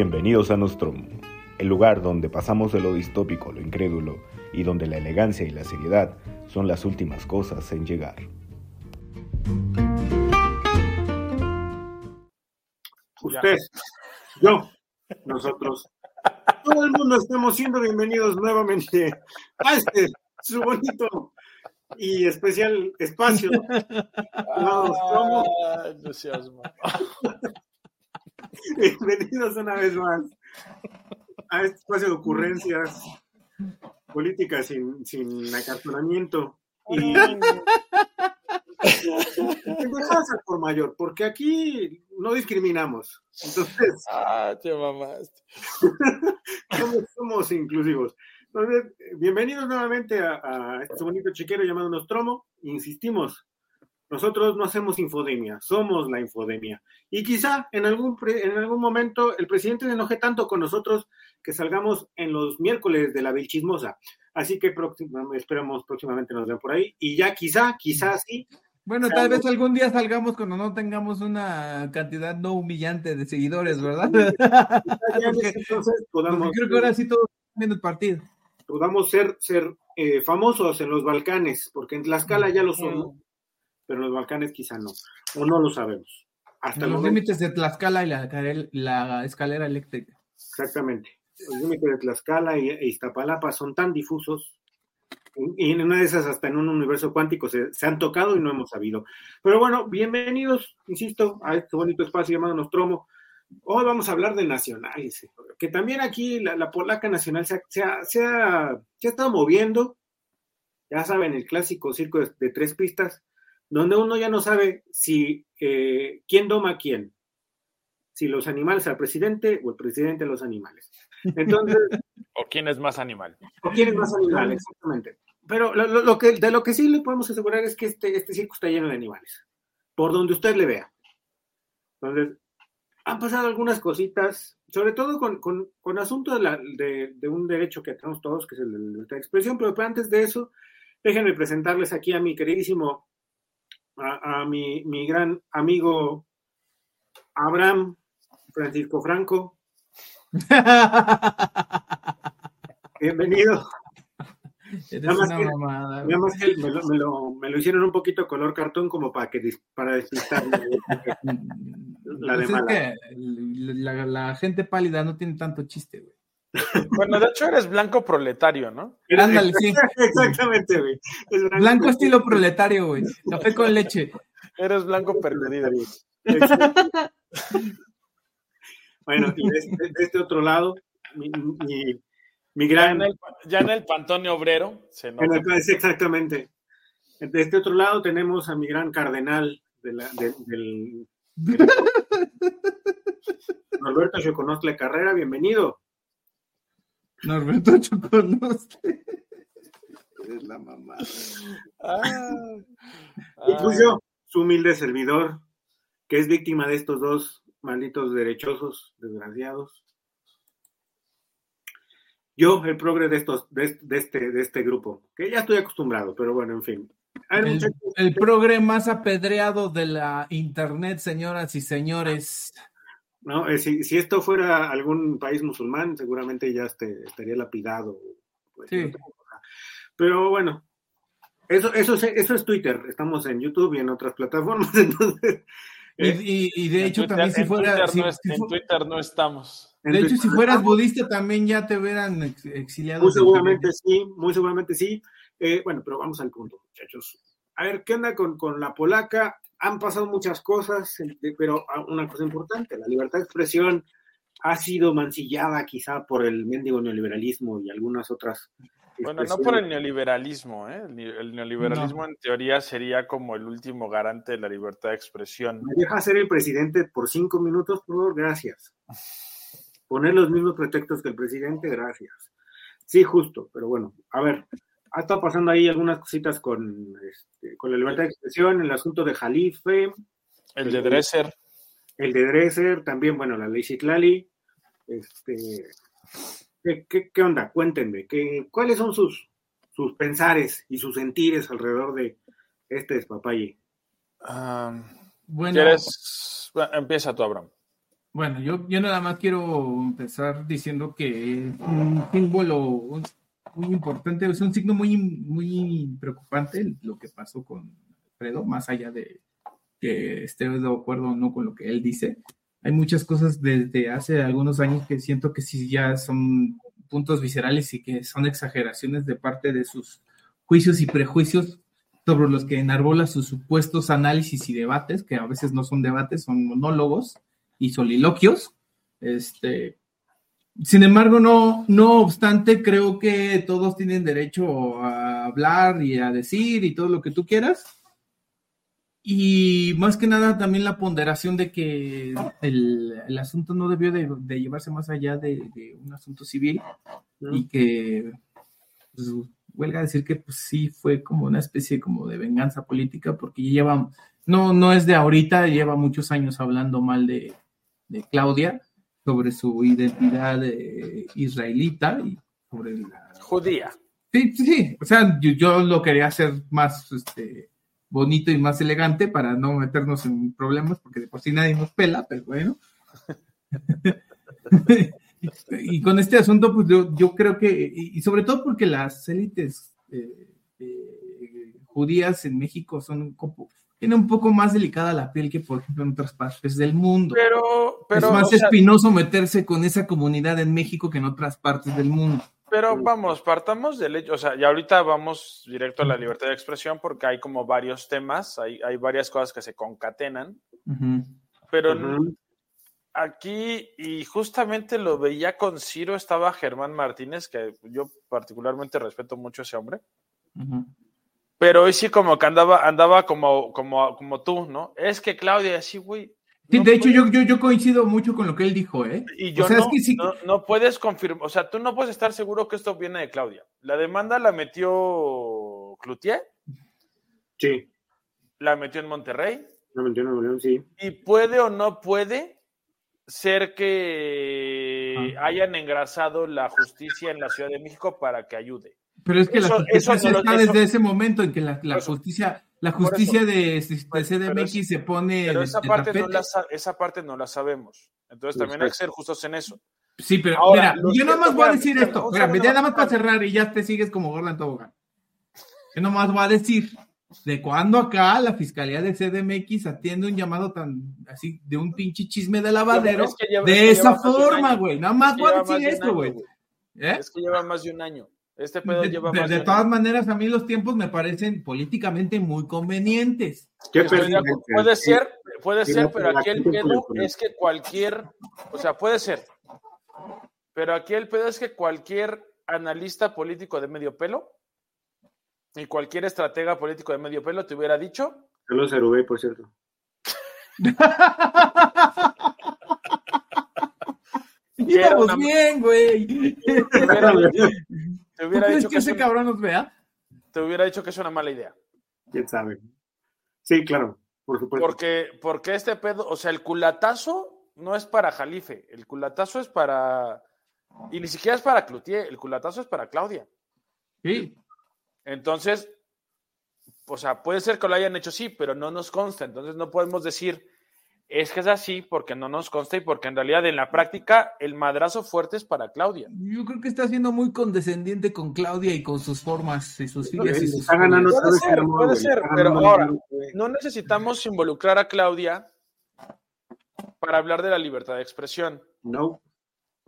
Bienvenidos a Nostromo, el lugar donde pasamos de lo distópico a lo incrédulo y donde la elegancia y la seriedad son las últimas cosas en llegar. Usted, yo, nosotros, todo el mundo estamos siendo bienvenidos nuevamente a este su bonito y especial espacio. Ah, no seas. Bienvenidos una vez más a este espacio de ocurrencias políticas sin, sin acartonamiento y al por mayor, porque aquí no discriminamos. Entonces, Ah, te mamaste. somos, somos inclusivos. Entonces, bienvenidos nuevamente a, a este bonito chiquero llamado Nostromo. Insistimos, nosotros no hacemos infodemia, somos la infodemia. Y quizá en algún, en algún momento el presidente se enoje tanto con nosotros que salgamos en los miércoles de la Vilchismosa. Así que próxima- esperamos próximamente nos vean por ahí. Y ya quizá, quizá sí, Bueno, tal vez algún día salgamos cuando no tengamos una cantidad no humillante de seguidores, ¿verdad? Porque- entonces podamos, Porque creo que ahora sí todos están viendo el partido. podamos ser, ser eh, famosos en los Balcanes, porque en Tlaxcala ya lo son, ¿no? Pero en los Balcanes quizá no, o no lo sabemos. Hasta los momento, límites de Tlaxcala y la, escalera eléctrica. exactamente. Los límites de Tlaxcala y, e Iztapalapa son tan difusos, y en una de esas hasta en un universo cuántico se, se han tocado y no hemos sabido. Pero bueno, bienvenidos, insisto, a este bonito espacio llamado Nostromo. Hoy vamos a hablar de nacionales, que también aquí la, la polaca nacional se ha, se, ha, se ha- se ha estado moviendo, ya saben, el clásico circo de, de tres pistas, donde uno ya no sabe si eh, quién doma a quién, si los animales al presidente o el presidente a los animales. Entonces, ¿O quién es más animal? o quién es más animal, exactamente. Pero lo, que, de lo que sí le podemos asegurar es que este, este circo está lleno de animales, por donde usted le vea. Entonces, han pasado algunas cositas, sobre todo con, con, con asunto de, la- de- de un derecho que tenemos todos, que es el de la libertad de expresión, pero antes de eso, déjenme presentarles aquí a mi queridísimo, a, a mi, mi gran amigo Abraham Francisco Franco. Bienvenido. Nada más que- mamada. Nada más que me lo, me lo- me lo hicieron un poquito color cartón como para que para despistar. La de Pues es mala. que la, la gente pálida no tiene tanto chiste, güey. Bueno, de hecho eres blanco proletario, ¿no? Ándale, sí. Exactamente, güey. Es Blanco estilo proletario, güey. Café con leche. Eres blanco perdido. Bueno, y de, este- de este otro lado, mi, mi, mi Ya gran. en el, ya en el Pantone Obrero se nota. exactamente. De este otro lado tenemos a mi gran cardenal de la- de- del. del- Norberto Carrera, bienvenido. Norberto Choconostle. Es la mamá. Ah, Y su humilde servidor, que es víctima de estos dos malditos derechosos, desgraciados. Yo, el progre de estos, de, este- de este, de este grupo, que ya estoy acostumbrado, pero bueno, en fin. El progre más apedreado de la internet, señoras y señores. ¿No? Eh, si, si esto fuera algún país musulmán, seguramente ya este, estaría lapidado. pues, Sí. Pero bueno, eso, eso, es, eso es Twitter. Estamos en YouTube y en otras plataformas, entonces. Y, eh, y- y de en hecho, Twitter- también si en fuera. Twitter si- no es- si en Twitter no estamos. de hecho, si fueras budista, también ya te hubieran ex- exiliado. Muy seguramente sí, muy seguramente sí. Eh, bueno, pero vamos al punto, muchachos. A ver, ¿qué onda con, con la polaca? Han pasado muchas cosas, pero ah, una cosa importante, la libertad de expresión ha sido mancillada quizá por el mendigo neoliberalismo y algunas otras. Bueno, no por el neoliberalismo, ¿eh? El neoliberalismo en teoría sería como el último garante de la libertad de expresión. ¿Me deja ser el presidente por cinco minutos, por favor? Gracias. Poner los mismos pretextos que el presidente, gracias. Sí, justo, pero bueno, a ver, ha estado pasando ahí algunas cositas con, este, con la libertad de expresión, el asunto de Jalife, El de Dresser. el de Dresser, también, bueno, la ley Citlali. Este, ¿qué, qué, qué onda? Cuéntenme, ¿qué, ¿cuáles son sus, sus pensares y sus sentires alrededor de este despapalle? Ah, Bueno, ¿Quieres? Bueno, empieza tú, Abraham. Bueno, yo, yo nada más quiero empezar diciendo que un símbolo muy importante, es un signo muy, muy preocupante lo que pasó con Alfredo, más allá de que esté de acuerdo o no con lo que él dice. Hay muchas cosas desde hace algunos años que siento que sí ya son puntos viscerales y que son exageraciones de parte de sus juicios y prejuicios sobre los que enarbola sus supuestos análisis y debates, que a veces no son debates, son monólogos y soliloquios. Este, sin embargo, no, no obstante, creo que todos tienen derecho a hablar y a decir y todo lo que tú quieras. Y más que nada también la ponderación de que el, asunto no debió de, llevarse más allá de, un asunto civil y que pues, huelga decir que pues, sí fue como una especie como de venganza política porque lleva, no, no es de ahorita, lleva muchos años hablando mal de, de Claudia sobre su identidad eh, israelita y sobre la... Judía. Sí, sí, sí. O sea, yo, lo quería hacer más este, bonito y más elegante para no meternos en problemas, porque de por sí nadie nos pela, pero bueno. y con este asunto, pues yo, creo que, y, sobre todo porque las élites eh, eh, judías en México son como, tiene un poco más delicada la piel que, por ejemplo, en otras partes del mundo. Pero, pero es más espinoso meterse con esa comunidad en México que en otras partes del mundo. Pero vamos, partamos del hecho, o sea, y ahorita vamos directo a la libertad de expresión porque hay como varios temas, hay, hay varias cosas que se concatenan, pero aquí, y justamente lo veía con Ciro, estaba Germán Martínez, que yo particularmente respeto mucho a ese hombre. Pero hoy sí como que andaba, andaba como, como, como tú, ¿no? Es que Claudia, así, güey. Sí, de hecho, yo, yo, yo, coincido mucho con lo que él dijo, ¿eh? Y yo no, no, no, puedes confirmar, o sea, tú no puedes estar seguro que esto viene de Claudia. La demanda la metió Cloutier. Sí. La metió en Monterrey. La metió en Monterrey, sí. Y puede o no puede ser que hayan engrasado la justicia en la Ciudad de México para que ayude. Pero es que la justicia está desde ese momento en que la, justicia, la justicia de, CDMX se pone. Pero esa, parte no la, esa parte no la sabemos. Entonces también hay que ser justos en eso. Sí, pero mira, yo nada más voy a decir esto. Mira, ya nada más para cerrar y ya te sigues como Gordon Tobogán. Yo nada más voy a decir de cuando acá la fiscalía de CDMX atiende un llamado tan así de un pinche chisme de lavadero de esa forma, güey. Nada más voy a decir esto, güey. ¿Eh? Es que lleva más de un año. Este pedo de, lleva de, todas maneras, a mí los tiempos me parecen políticamente muy convenientes. puede ser, puede ser, pero aquí el pedo es que cualquier, o sea, puede ser, pero aquí el pedo es que cualquier analista político de medio pelo y cualquier estratega político de medio pelo te hubiera dicho. Yo lo cerubé, por cierto. Íbamos bien, güey. Te hubiera dicho que, ese cabrón nos vea? Te hubiera dicho que es una mala idea. ¿Quién sabe? Sí, claro, por supuesto. Porque, porque este pedo, o sea, el culatazo no es para Jalife, el culatazo es para. Y ni siquiera es para Cloutier, el culatazo es para Claudia. Sí. Entonces, o sea, puede ser que lo hayan hecho sí, pero no nos consta. Entonces no podemos decir es que es así porque no nos consta y porque en realidad en la práctica el madrazo fuerte es para Claudia. Yo creo que está siendo muy condescendiente con Claudia y con sus formas y sus fillas y sus está ganando puede ser, puede ser, pero ahora no necesitamos involucrar a Claudia para hablar de la libertad de expresión. No.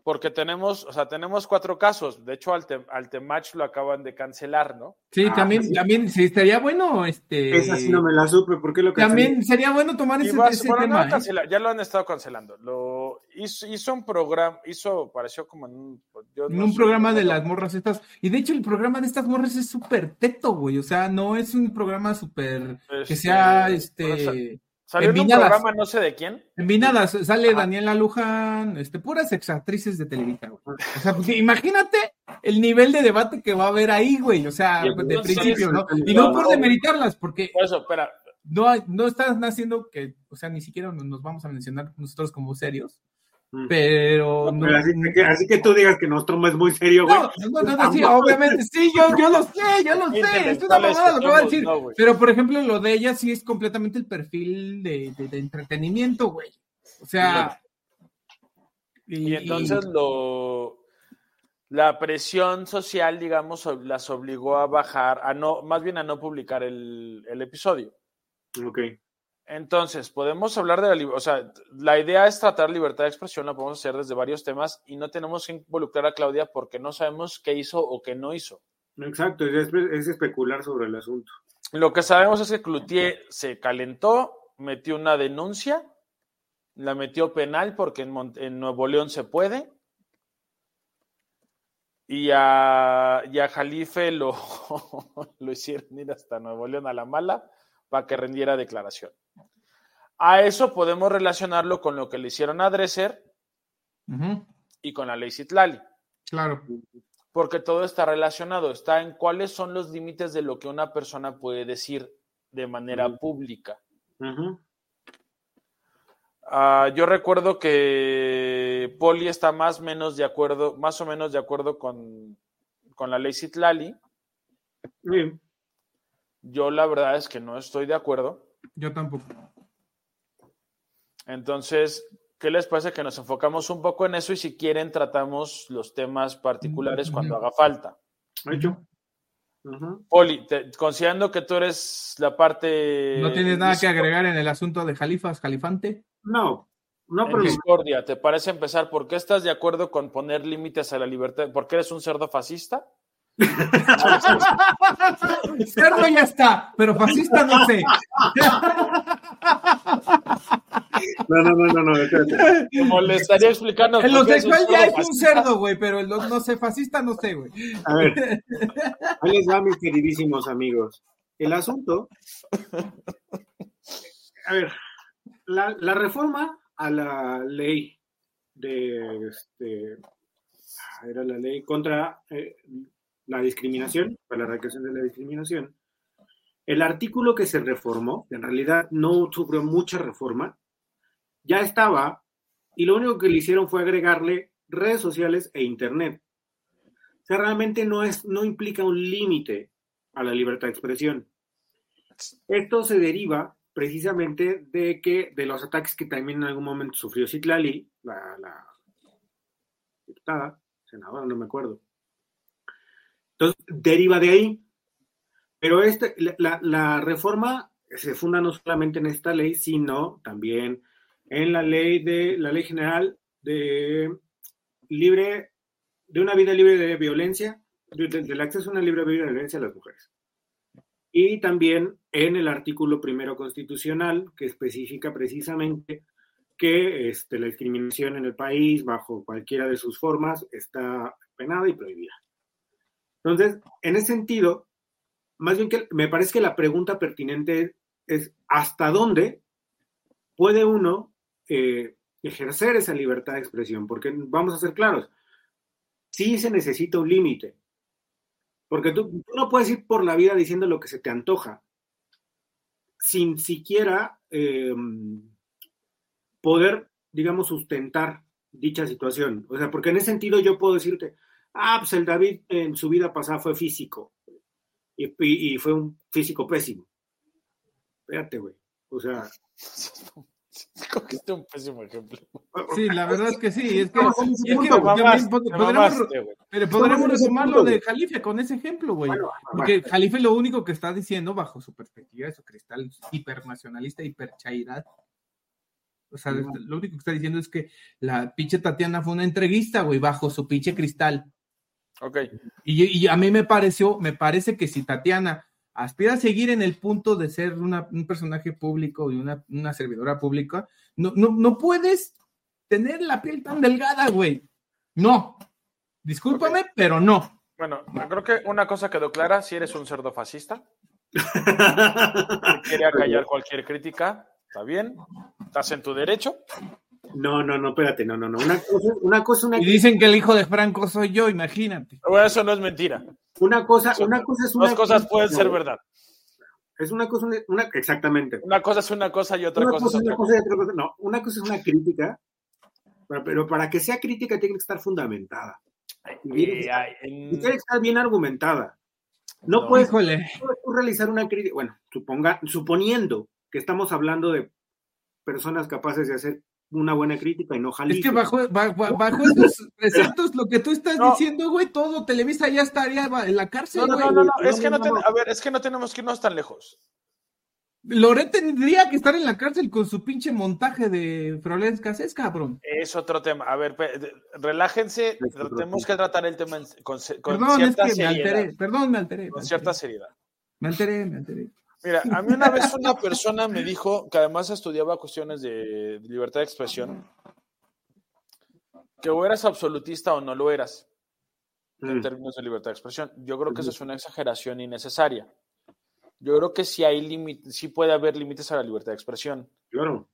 Porque tenemos, o sea, tenemos cuatro casos. De hecho, al, Temach lo acaban de cancelar, ¿no? Sí, ah, también, también sí, estaría bueno, este. Esa sí no me la supe, ¿por qué lo También sería bueno tomar ese, tema. ¿eh? Ya lo han estado cancelando. Lo hizo, un programa, hizo, pareció como en un. un programa de las morras estas. Y de hecho, el programa de estas morras es súper teto, güey. O sea, no es un programa súper. que sea, este. Salió en, un programa no sé de quién. En Vinadas sale Daniela Luján, este, puras exactrices de Televisa, O sea, pues, imagínate el nivel de debate que va a haber ahí, güey. O sea, de principio, ¿no? Y no por demeritarlas, porque. Por eso, espera. No, no están haciendo que, o sea, ni siquiera nos vamos a mencionar nosotros como serios. Pero, así, que, tú digas que Nostromo es muy serio, güey. No, no, no, sí, obviamente, sí, yo, yo lo sé, yo lo sé, es una mamada lo que voy a decir. pero, por ejemplo, lo de ella sí es completamente el perfil de, de, entretenimiento, güey. O sea, Y, entonces lo la presión social, digamos, las obligó a bajar, a no, más bien a no publicar el, el episodio. Ok. Entonces, podemos hablar de la o sea, la idea es tratar libertad de expresión, lo podemos hacer desde varios temas y no tenemos que involucrar a Claudia porque no sabemos qué hizo o qué no hizo. Exacto, es, especular sobre el asunto. Lo que sabemos es que Cloutier se calentó, metió una denuncia, la metió penal porque en, Nuevo León se puede. Y a, y a Jalife lo, lo hicieron ir hasta Nuevo León a la mala para que rendiera declaración. A eso podemos relacionarlo con lo que le hicieron a Dresser y con la ley Citlali. Claro. Porque todo está relacionado, está en cuáles son los límites de lo que una persona puede decir de manera pública. Ah, yo recuerdo que Poli está más o menos de acuerdo, más o menos de acuerdo con, con la ley Citlali. Yo la verdad es que no estoy de acuerdo. Yo tampoco. Entonces, ¿qué les parece que nos enfocamos un poco en eso y si quieren tratamos los temas particulares cuando haga falta? Hecho. Poli, considerando que tú eres la parte... ¿No tienes nada que agregar en el asunto de Jalifas, Califante? No, no, pero... Discordia, ¿te parece empezar? ¿Por qué estás de acuerdo con poner límites a la libertad? ¿Por qué eres un cerdo fascista? Cerdo ya está, pero fascista no sé. No, no, no, no, no, Como le estaría explicando. El homosexual ya es un cerdo, güey, pero el no sé, fascista no sé, güey. A ver, ahí les va, mis queridísimos amigos. El asunto. A ver, la, la reforma a la ley de este era la ley contra eh, la discriminación, para la erradicación de la discriminación, el artículo que se reformó, en realidad no sufrió mucha reforma, ya estaba y lo único que le hicieron fue agregarle redes sociales e internet. O sea, realmente no, es, no implica un límite a la libertad de expresión. Esto se deriva precisamente de que de los ataques que también en algún momento sufrió Citlali, la, la diputada, senadora, no me acuerdo, entonces, deriva de ahí. Pero este, la, reforma se funda no solamente en esta ley, sino también en la ley de la ley general de libre de una vida libre de violencia, del acceso a una libre vida de violencia a las mujeres. Y también en el artículo primero constitucional que especifica precisamente que este, la discriminación en el país bajo cualquiera de sus formas está penada y prohibida. Entonces, en ese sentido, más bien que me parece que la pregunta pertinente es, ¿hasta dónde puede uno eh, ejercer esa libertad de expresión? Porque vamos a ser claros, sí se necesita un límite, porque tú, no puedes ir por la vida diciendo lo que se te antoja, sin siquiera em, poder, digamos, sustentar dicha situación. O sea, porque en ese sentido yo puedo decirte, Ah, pues el David en su vida pasada fue físico y, fue un físico pésimo. Espérate, güey. O sea. un pésimo ejemplo. Sí, la verdad es que sí. Es que, podremos, pero podremos resumir lo de Jalife con ese ejemplo, güey. Porque Jalife lo único que está diciendo, bajo su perspectiva de su cristal hipernacionalista, hiperchaidad, o sea, lo único que está diciendo es que la pinche Tatiana fue una entrevista, güey, bajo su pinche cristal. Ok. Y, a mí me pareció, me parece que si Tatiana aspira a seguir en el punto de ser un personaje público y una, servidora pública, no, no, no puedes tener la piel tan delgada, güey. No. Discúlpame, pero no. Bueno, creo que una cosa quedó clara, si eres un cerdo fascista, quiere acallar cualquier crítica, está bien, estás en tu derecho, no, no, no, espérate, no, no, no. Una cosa, una cosa, una Y dicen que el hijo de Franco soy yo, imagínate. Bueno, eso no es mentira. Una cosa, una cosa es una. Dos cosas pueden ser verdad. Es una cosa, una, exactamente. Una cosa es una cosa y otra cosa, es otra cosa. No, una cosa es una crítica, pero, para que sea crítica tiene que estar fundamentada. tiene que estar bien argumentada. No, puedes, no puedes realizar una crítica, bueno, suponga, suponiendo que estamos hablando de personas capaces de hacer una buena crítica y no Es que bajo, bajo, estos preceptos, lo que tú estás diciendo, güey, todo Televisa ya estaría en la cárcel. No, no, no, no, es que no, a ver, es que no tenemos que irnos tan lejos. Loret tendría que estar en la cárcel con su pinche montaje de es cabrón. Es otro tema. A ver, relájense, tenemos que tratar el tema con, con Perdón, cierta es que seriedad. Me alteré. Perdón, me alteré. Con cierta seriedad. Me alteré, me alteré. Mira, a mí una vez una persona me dijo que además estudiaba cuestiones de libertad de expresión, que o eras absolutista o no lo eras en mm. términos de libertad de expresión. Yo creo que eso es una exageración innecesaria. Yo creo que sí hay límites, sí puede haber límites a la libertad de expresión. Claro.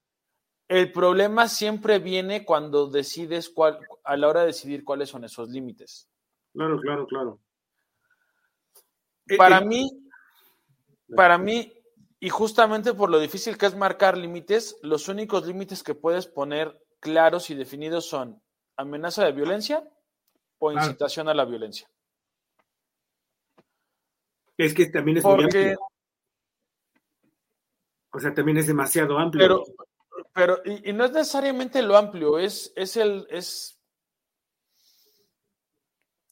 El problema siempre viene cuando decides cuál, a la hora de decidir cuáles son esos límites. Claro, claro, claro. Para eh, eh, mí, para mí, y justamente por lo difícil que es marcar límites, los únicos límites que puedes poner claros y definidos son amenaza de violencia o incitación a la violencia. Es que también es Porque, O sea, también es demasiado amplio. Pero, pero y, no es necesariamente lo amplio, es, es el, es,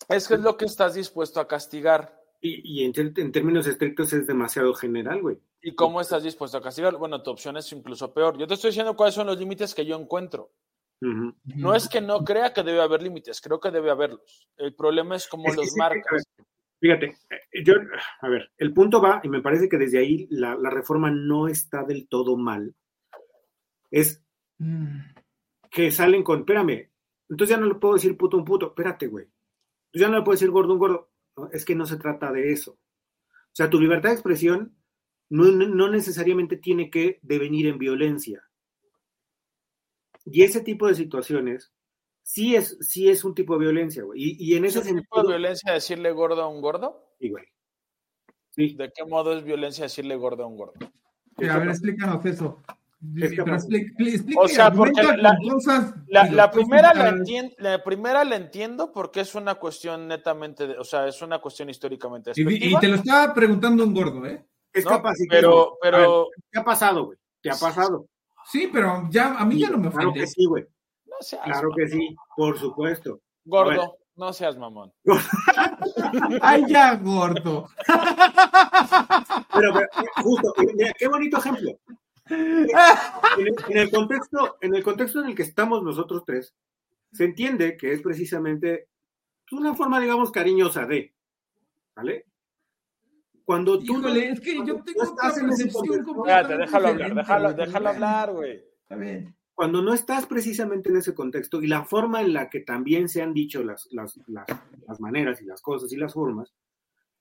es que es lo que estás dispuesto a castigar. Y, en, términos estrictos es demasiado general, güey. ¿Y cómo estás dispuesto a castigar? Bueno, tu opción es incluso peor. Yo te estoy diciendo cuáles son los límites que yo encuentro. No es que no crea que debe haber límites, creo que debe haberlos. El problema es cómo los marcas. Fíjate, eh, yo, a ver, el punto va, y me parece que desde ahí la, reforma no está del todo mal, es mm. que salen con, espérame, entonces ya no le puedo decir puto un puto, espérate, güey. Ya no le puedo decir gordo un gordo. Es que no se trata de eso. O sea, tu libertad de expresión no, no necesariamente tiene que devenir en violencia. Y ese tipo de situaciones sí es, sí es un tipo de violencia, güey. Y, en ese ¿Es un tipo de violencia decirle gordo a un gordo? Sí, güey. ¿De qué modo es violencia decirle gordo a un gordo? a ver, explícanos eso. O sea, porque la, primera la, entiendo, la primera la entiendo porque es una cuestión netamente, o sea, es una cuestión históricamente. Y, y, te lo estaba preguntando un gordo, ¿eh? Es capaz. Pero, pero. ¿Qué ha pasado, güey? ¿Qué ha pasado? Sí, pero ya a mí ya no me ofende. Claro que sí, güey. Claro que sí, por supuesto. Gordo, no seas mamón. Ay, ya, gordo. Pero, justo, mira, qué bonito ejemplo. En el, contexto, en el contexto en el que estamos nosotros tres, se entiende que es precisamente una forma, digamos, cariñosa de, ¿vale? Cuando tú Híjole, es que yo tengo estás en ese contexto, déjalo hablar, déjalo, déjalo hablar, güey. Está bien cuando no estás precisamente en ese contexto y la forma en la que también se han dicho las, las, maneras y las cosas y las formas,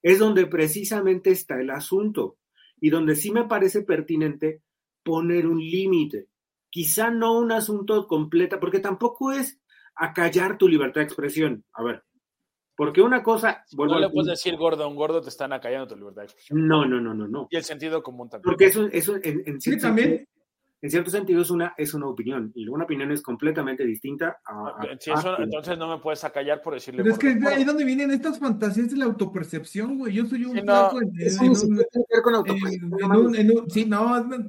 es donde precisamente está el asunto y donde sí me parece pertinente poner un límite. Quizá no un asunto completo, porque tampoco es acallar tu libertad de expresión. A ver, porque una cosa. No le puedes decir gordo a un gordo, te están acallando tu libertad de expresión. No, no, no, no, no. Y el sentido común también. Porque eso, eso en, en sí, también en cierto sentido es una, es una opinión y una opinión es completamente distinta a... entonces no me puedes acallar por decirle... Pero es que ahí donde vienen estas fantasías de la autopercepción, güey. Yo soy un... Sí, no, Sí, no, a, ver,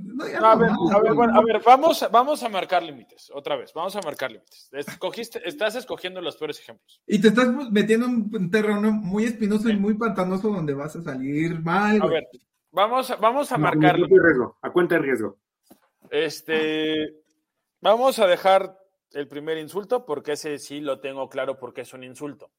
a, ver, bueno, a ver, vamos, vamos a marcar límites, otra vez, vamos a marcar límites. Escogiste, estás escogiendo los peores ejemplos. Y te estás metiendo en un terreno muy espinoso y muy pantanoso donde vas a salir mal. A ver, vamos, vamos a marcar... A cuenta de riesgo. Este, vamos a dejar el primer insulto porque ese sí lo tengo claro porque es un insulto.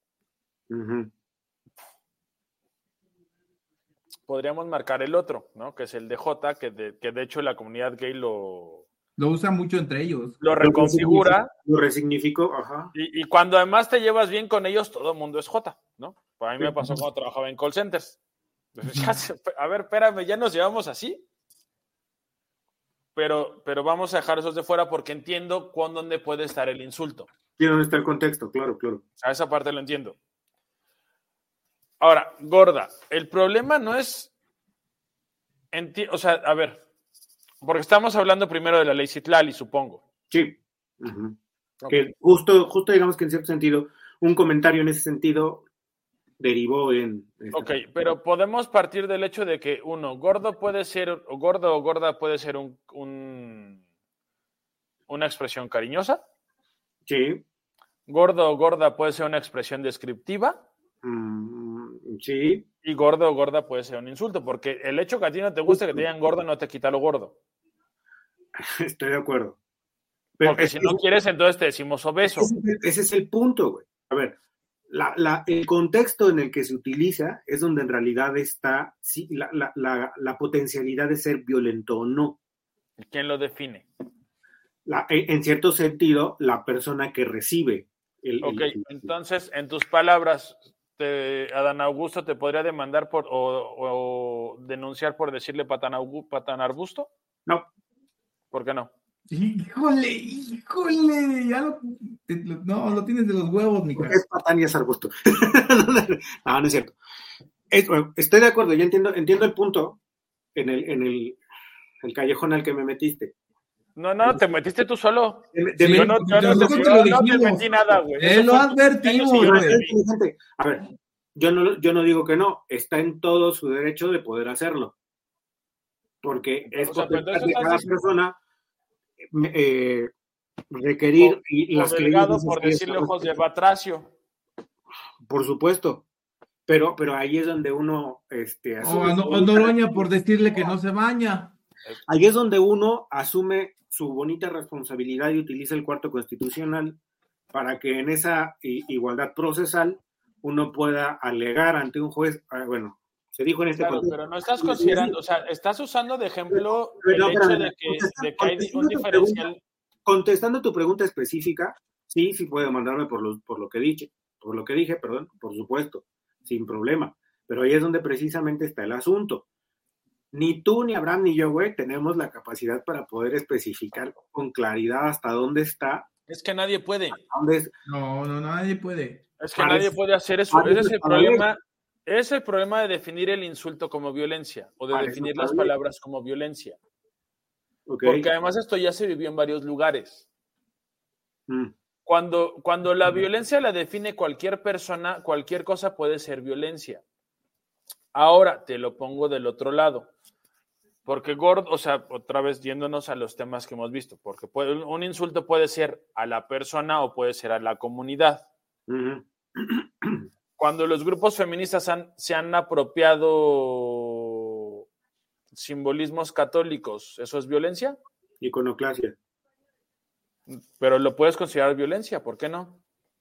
Podríamos marcar el otro, ¿no? Que es el de J, que de, que de hecho la comunidad gay lo... Lo usa mucho entre ellos. Lo reconfigura. Lo resignificó, ajá. Y, cuando además te llevas bien con ellos, todo el mundo es J, ¿no? Para mí me pasó cuando trabajaba en call centers. a ver, espérame, ¿ya nos llevamos así? Pero, pero vamos a dejar esos de fuera porque entiendo con dónde puede estar el insulto. Y dónde está el contexto, claro, claro. A esa parte lo entiendo. Ahora, gorda, el problema no es. o sea, a ver, porque estamos hablando primero de la ley Citlali, supongo. Sí. Que justo, justo digamos que en cierto sentido, un comentario en ese sentido derivó en... Ok, pero podemos partir del hecho de que uno, gordo puede ser, o gordo o gorda puede ser un, una expresión cariñosa. Sí. Gordo o gorda puede ser una expresión descriptiva. Mm, sí. Y gordo o gorda puede ser un insulto, porque el hecho que a ti no te guste que te digan gordo no te quita lo gordo. Estoy de acuerdo. porque si no quieres, entonces te decimos obeso. Ese, es el punto, güey. A ver, el contexto en el que se utiliza es donde en realidad está la, potencialidad de ser violento o no. ¿Quién lo define? en cierto sentido, la persona que recibe el. Ok, entonces, en tus palabras, Adán Augusto te podría demandar por o, denunciar por decirle patan, patan arbusto? No. ¿Por qué no? Híjole, híjole, ya lo, no, lo tienes de los huevos, mi cara. Es patán y es arbusto. no, no es cierto. estoy de acuerdo, ya entiendo, entiendo el punto en el, en el, el callejón al que me metiste. No, no, te metiste tú solo. yo no, te, metí nada, güey. Él lo advertimos, güey. A ver, yo no, yo no digo que no, está en todo su derecho de poder hacerlo. Porque es o de cada persona eh, requerir y las delgado por decirle ojos de Batracio. Por supuesto. Pero, pero ahí es donde uno este, asume o, Noroña por decirle que no se baña. Ahí es donde uno asume su bonita responsabilidad y utiliza el cuarto constitucional para que en esa igualdad procesal uno pueda alegar ante un juez, ah, bueno, se dijo en este claro, Pero no estás considerando, o sea, estás usando de ejemplo el hecho de que, hay un diferencial. contestando tu pregunta específica, sí, sí puedo mandarme por lo, por lo que dije, por lo que dije, perdón, por supuesto, sin problema. Pero ahí es donde precisamente está el asunto. Ni tú, ni Abraham, ni yo, güey, tenemos la capacidad para poder especificar con claridad hasta dónde está. Es que nadie puede. No, no, nadie puede. Es que nadie puede hacer eso. Ese es el problema es el problema de definir el insulto como violencia o de definir las palabras como violencia. Porque además esto ya se vivió en varios lugares. Mm. Cuando, cuando la violencia la define cualquier persona, cualquier cosa puede ser violencia. Ahora te lo pongo del otro lado. Porque gordo, o sea, otra vez yéndonos a los temas que hemos visto, porque un insulto puede ser a la persona o puede ser a la comunidad cuando los grupos feministas se han apropiado simbolismos católicos, ¿eso es violencia? Iconoclasia. Pero lo puedes considerar violencia, ¿por qué no?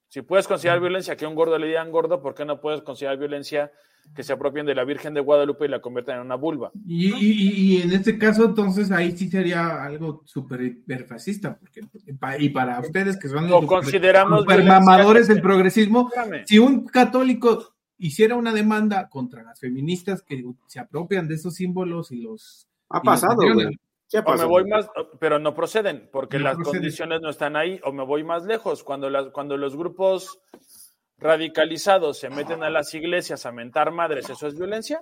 Si puedes considerar violencia que a un gordo le digan gordo, ¿por qué no puedes considerar violencia que se apropien de la Virgen de Guadalupe y la conviertan en una vulva? Y, en este caso, entonces, ahí sí sería algo súper hiperfascista, porque y para ustedes que son los consideramos mamadores del progresismo, si un católico hiciera una demanda contra las feministas que se apropian de esos símbolos y los... Ha pasado, güey. o me voy más, pero no proceden, porque las condiciones no están ahí, o me voy más lejos. Cuando, las, cuando los grupos radicalizados se meten a las iglesias a mentar madres, ¿eso es violencia?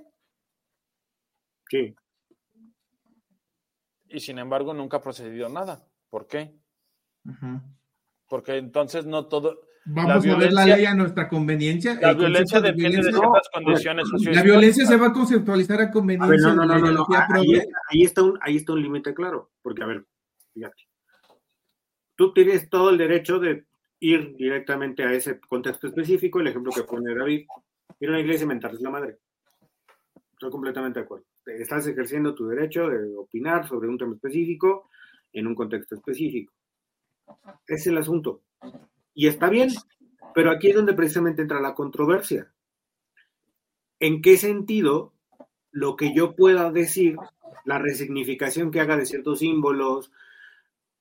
Sí. Y sin embargo nunca ha procedido nada. ¿Por qué? Porque entonces no todo, Vamos a ver la ley a nuestra conveniencia. La violencia depende de, ciertas condiciones sociales. La violencia se va a conceptualizar a conveniencia. no, no, no, ahí, está un, ahí está un límite claro. Porque, a ver, fíjate. Tú tienes todo el derecho de ir directamente a ese contexto específico, el ejemplo que pone David, ir a una iglesia y mentarles la madre. Estoy completamente de acuerdo. Estás ejerciendo tu derecho de opinar sobre un tema específico en un contexto específico. Es el asunto. Y está bien, pero aquí es donde precisamente entra la controversia. ¿En qué sentido lo que yo pueda decir, la resignificación que haga de ciertos símbolos,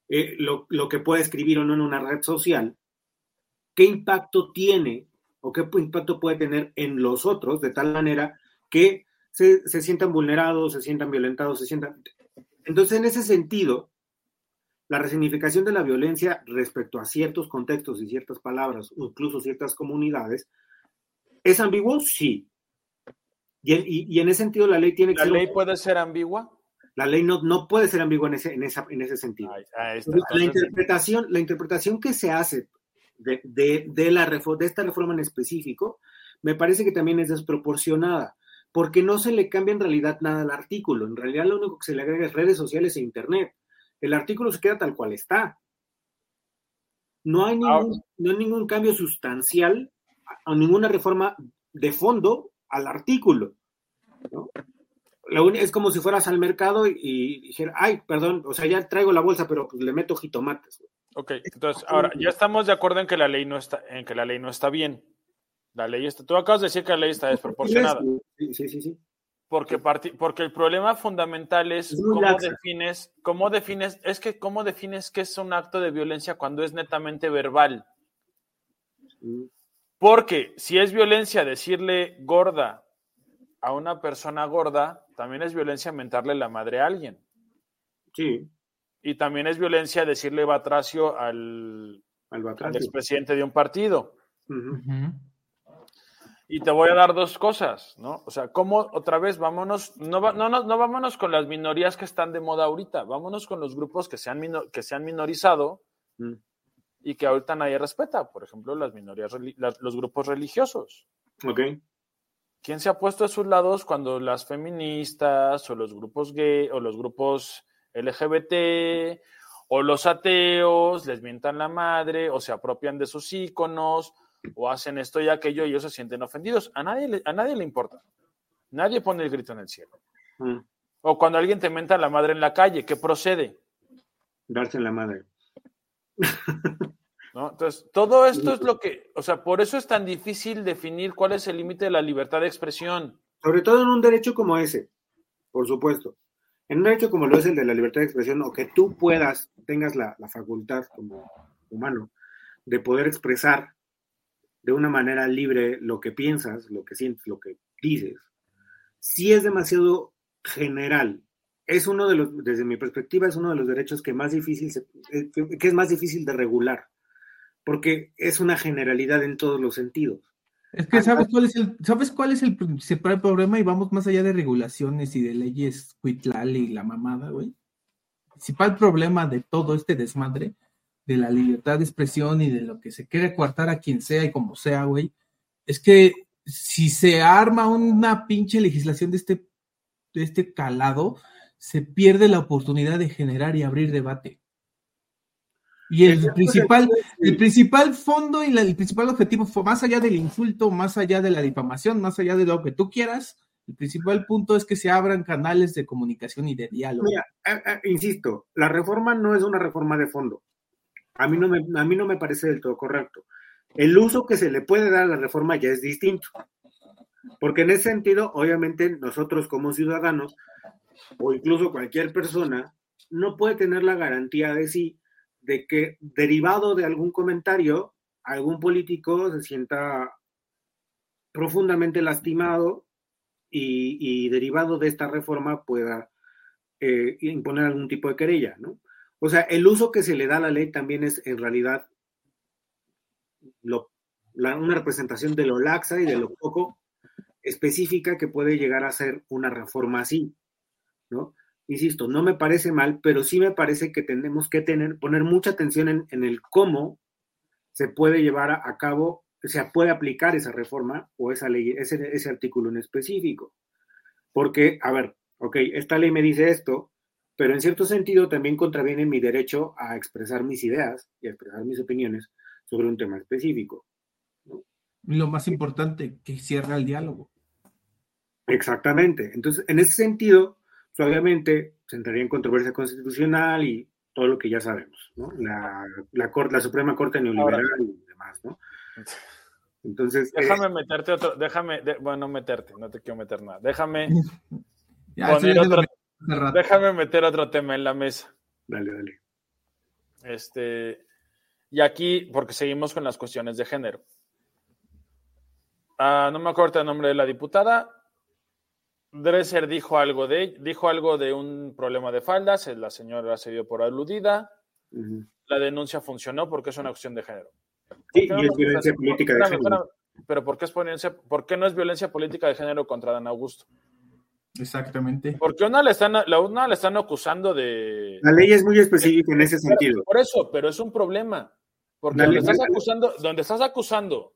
eh, lo, que pueda escribir o no en una red social, qué impacto tiene o qué impacto puede tener en los otros de tal manera que se, se sientan vulnerados, se sientan violentados, se sientan... Entonces, en ese sentido, la resignificación de la violencia respecto a ciertos contextos y ciertas palabras, incluso ciertas comunidades, ¿es ambiguo? Sí. Y en, ese sentido la ley tiene que ¿La ley puede ser ambigua? La ley no, no puede ser ambigua en ese, en esa, en ese sentido. la, interpretación, la interpretación que se hace de, de, la de esta reforma en específico me parece que también es desproporcionada, porque no se le cambia en realidad nada al artículo. En realidad lo único que se le agrega es redes sociales e Internet. El artículo se queda tal cual está. No hay ningún, no hay ningún cambio sustancial o ninguna reforma de fondo al artículo. ¿no? es como si fueras al mercado y, dijera, ay, perdón, o sea, ya traigo la bolsa, pero pues le meto jitomates. Ok, entonces, ahora, ya estamos de acuerdo en que la ley no está, en que la ley no está bien. La ley está, tú acabas de decir que la ley está desproporcionada. Sí, sí, sí. sí. Porque, porque el problema fundamental es, cómo defines, cómo defines, es que cómo defines que es un acto de violencia cuando es netamente verbal. Porque si es violencia decirle gorda a una persona gorda, también es violencia mentarle la madre a alguien. Sí. Y también es violencia decirle batracio al, al, expresidente de un partido. Y te voy a dar dos cosas, ¿no? O sea, ¿cómo otra vez vámonos, no, no, no, vámonos con las minorías que están de moda ahorita, vámonos con los grupos que se han, que se han minorizado mm. y que ahorita nadie respeta, por ejemplo, las minorías, los grupos religiosos. Ok. ¿Quién se ha puesto a sus lados cuando las feministas o los grupos gay o los grupos LGBT o los ateos les mientan la madre o se apropian de sus íconos o hacen esto y aquello y ellos se sienten ofendidos. A nadie le, a nadie le importa. Nadie pone el grito en el cielo. Mm. O cuando alguien te menta la madre en la calle, ¿qué procede? Darse en la madre. ¿No? Entonces, todo esto es lo que, o sea, por eso es tan difícil definir cuál es el límite de la libertad de expresión. Sobre todo en un derecho como ese, por supuesto. En un derecho como lo es el de la libertad de expresión, o que tú puedas, tengas la, facultad como humano de poder expresar de una manera libre lo que piensas, lo que sientes, lo que dices, si es demasiado general. Es uno de los, desde mi perspectiva, es uno de los derechos que más difícil, eh, que es más difícil de regular, porque es una generalidad en todos los sentidos. Es que sabes cuál es el, sabes cuál es el principal problema y vamos más allá de regulaciones y de leyes Cuitlal y la mamada, güey. El principal problema de todo este desmadre de la libertad de expresión y de lo que se quiere coartar a quien sea y como sea, güey, es que si se arma una pinche legislación de este, de este calado, se pierde la oportunidad de generar y abrir debate. Y el principal, el principal fondo y el principal objetivo, fue más allá del insulto, más allá de la difamación, más allá de lo que tú quieras, el principal punto es que se abran canales de comunicación y de diálogo. Mira, insisto, la reforma no es una reforma de fondo. A mí, no me, a mí no me parece del todo correcto. El uso que se le puede dar a la reforma ya es distinto. Porque en ese sentido, obviamente, nosotros como ciudadanos, o incluso cualquier persona, no puede tener la garantía de sí de que derivado de algún comentario, algún político se sienta profundamente lastimado y, derivado de esta reforma pueda eh, imponer algún tipo de querella, ¿no? O sea, el uso que se le da a la ley también es en realidad una representación de lo laxa y de lo poco específica que puede llegar a ser una reforma así, ¿no? Insisto, no me parece mal, pero sí me parece que tenemos que tener, poner mucha atención en, el cómo se puede llevar a, cabo, se puede aplicar esa reforma o esa ley, ese, ese artículo en específico. Porque, a ver, ok, esta ley me dice esto, pero en cierto sentido también contraviene mi derecho a expresar mis ideas y a expresar mis opiniones sobre un tema específico. Lo más importante, que cierra el diálogo. Exactamente. Entonces, en ese sentido, pues, obviamente se entraría en controversia constitucional y todo lo que ya sabemos, ¿no? La, la, la Suprema Corte Neoliberal y demás, ¿no? Entonces. Déjame meterte otro, déjame, bueno, no meterte, no te quiero meter nada. Déjame poner otro, Déjame meter otro tema en la mesa. Dale, dale. Este, y aquí, porque seguimos con las cuestiones de género. Ah, no me acuerdo el nombre de la diputada. Dresser dijo algo de, dijo algo de un problema de faldas, la señora se dio por aludida. La denuncia funcionó porque es una cuestión de género. Sí, y es violencia política de género. pero ¿por qué, es violencia, ¿por qué no es violencia política de género contra Dan Augusto? Exactamente. Porque una le están, la una le están acusando de. La ley es muy específica en ese sentido. Por eso, pero es un problema. Porque donde estás acusando, donde estás acusando.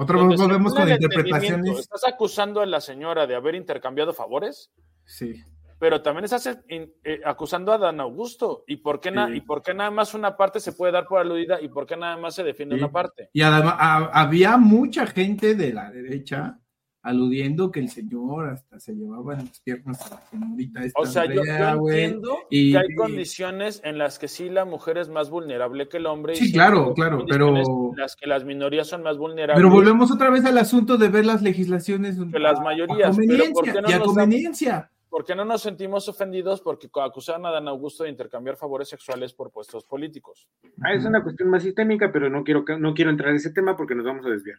Otra vez volvemos con interpretaciones. ¿Estás acusando a la señora de haber intercambiado favores? Sí. pero también estás eh, acusando a Dan Augusto. ¿Y por, qué ¿Y por qué nada más una parte se puede dar por aludida y por qué nada más se defiende una parte? Y además había mucha gente de la derecha aludiendo que el señor hasta se llevaba en las piernas a la señorita. o sea, yo, entiendo que hay condiciones en las que sí la mujer es más vulnerable que el hombre. Sí, claro, claro, pero... Las que las minorías son más vulnerables. Pero volvemos otra vez al asunto de ver las legislaciones. Que las mayorías. conveniencia, y a conveniencia. ¿Por qué no nos sentimos ofendidos porque acusaron a Dan Augusto de intercambiar favores sexuales por puestos políticos? Ah, es una cuestión más sistémica, pero no quiero, no quiero entrar en ese tema porque nos vamos a desviar.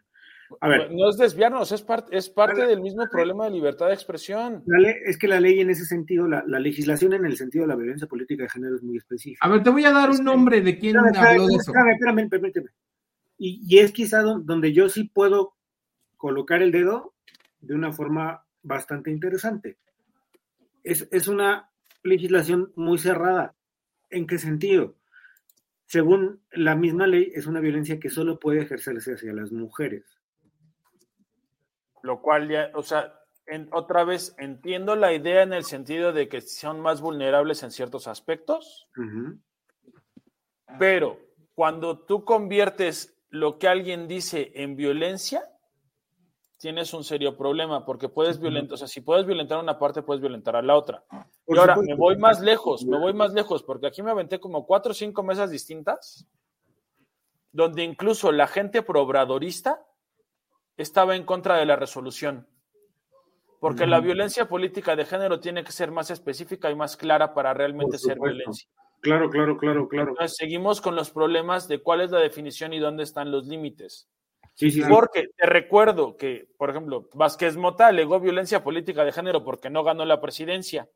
A ver. No es desviarnos, es, parte es parte del mismo problema de libertad de expresión. es que la ley en ese sentido, la, legislación en el sentido de la violencia política de género es muy específica. A ver, te voy a dar un nombre de quién habló de eso. Espérame, permíteme. Y, y es quizá donde yo sí puedo colocar el dedo de una forma bastante interesante es, una legislación muy cerrada. ¿En qué sentido? Según la misma ley, es una violencia que solo puede ejercerse hacia las mujeres. Lo cual ya, o sea, otra vez entiendo la idea en el sentido de que son más vulnerables en ciertos aspectos, pero cuando tú conviertes lo que alguien dice en violencia, tienes un serio problema porque puedes violentar, o sea, si puedes violentar a una parte, puedes violentar a la otra. y ahora me voy más lejos, me voy más lejos, porque aquí me aventé como cuatro o cinco mesas distintas, donde incluso la gente probradorista estaba en contra de la resolución. Porque la violencia política de género tiene que ser más específica y más clara para realmente ser violencia. Claro, claro, claro, claro. Entonces, seguimos con los problemas de cuál es la definición y dónde están los límites. Porque te recuerdo que, por ejemplo, Vázquez Mota alegó violencia política de género porque no ganó la presidencia.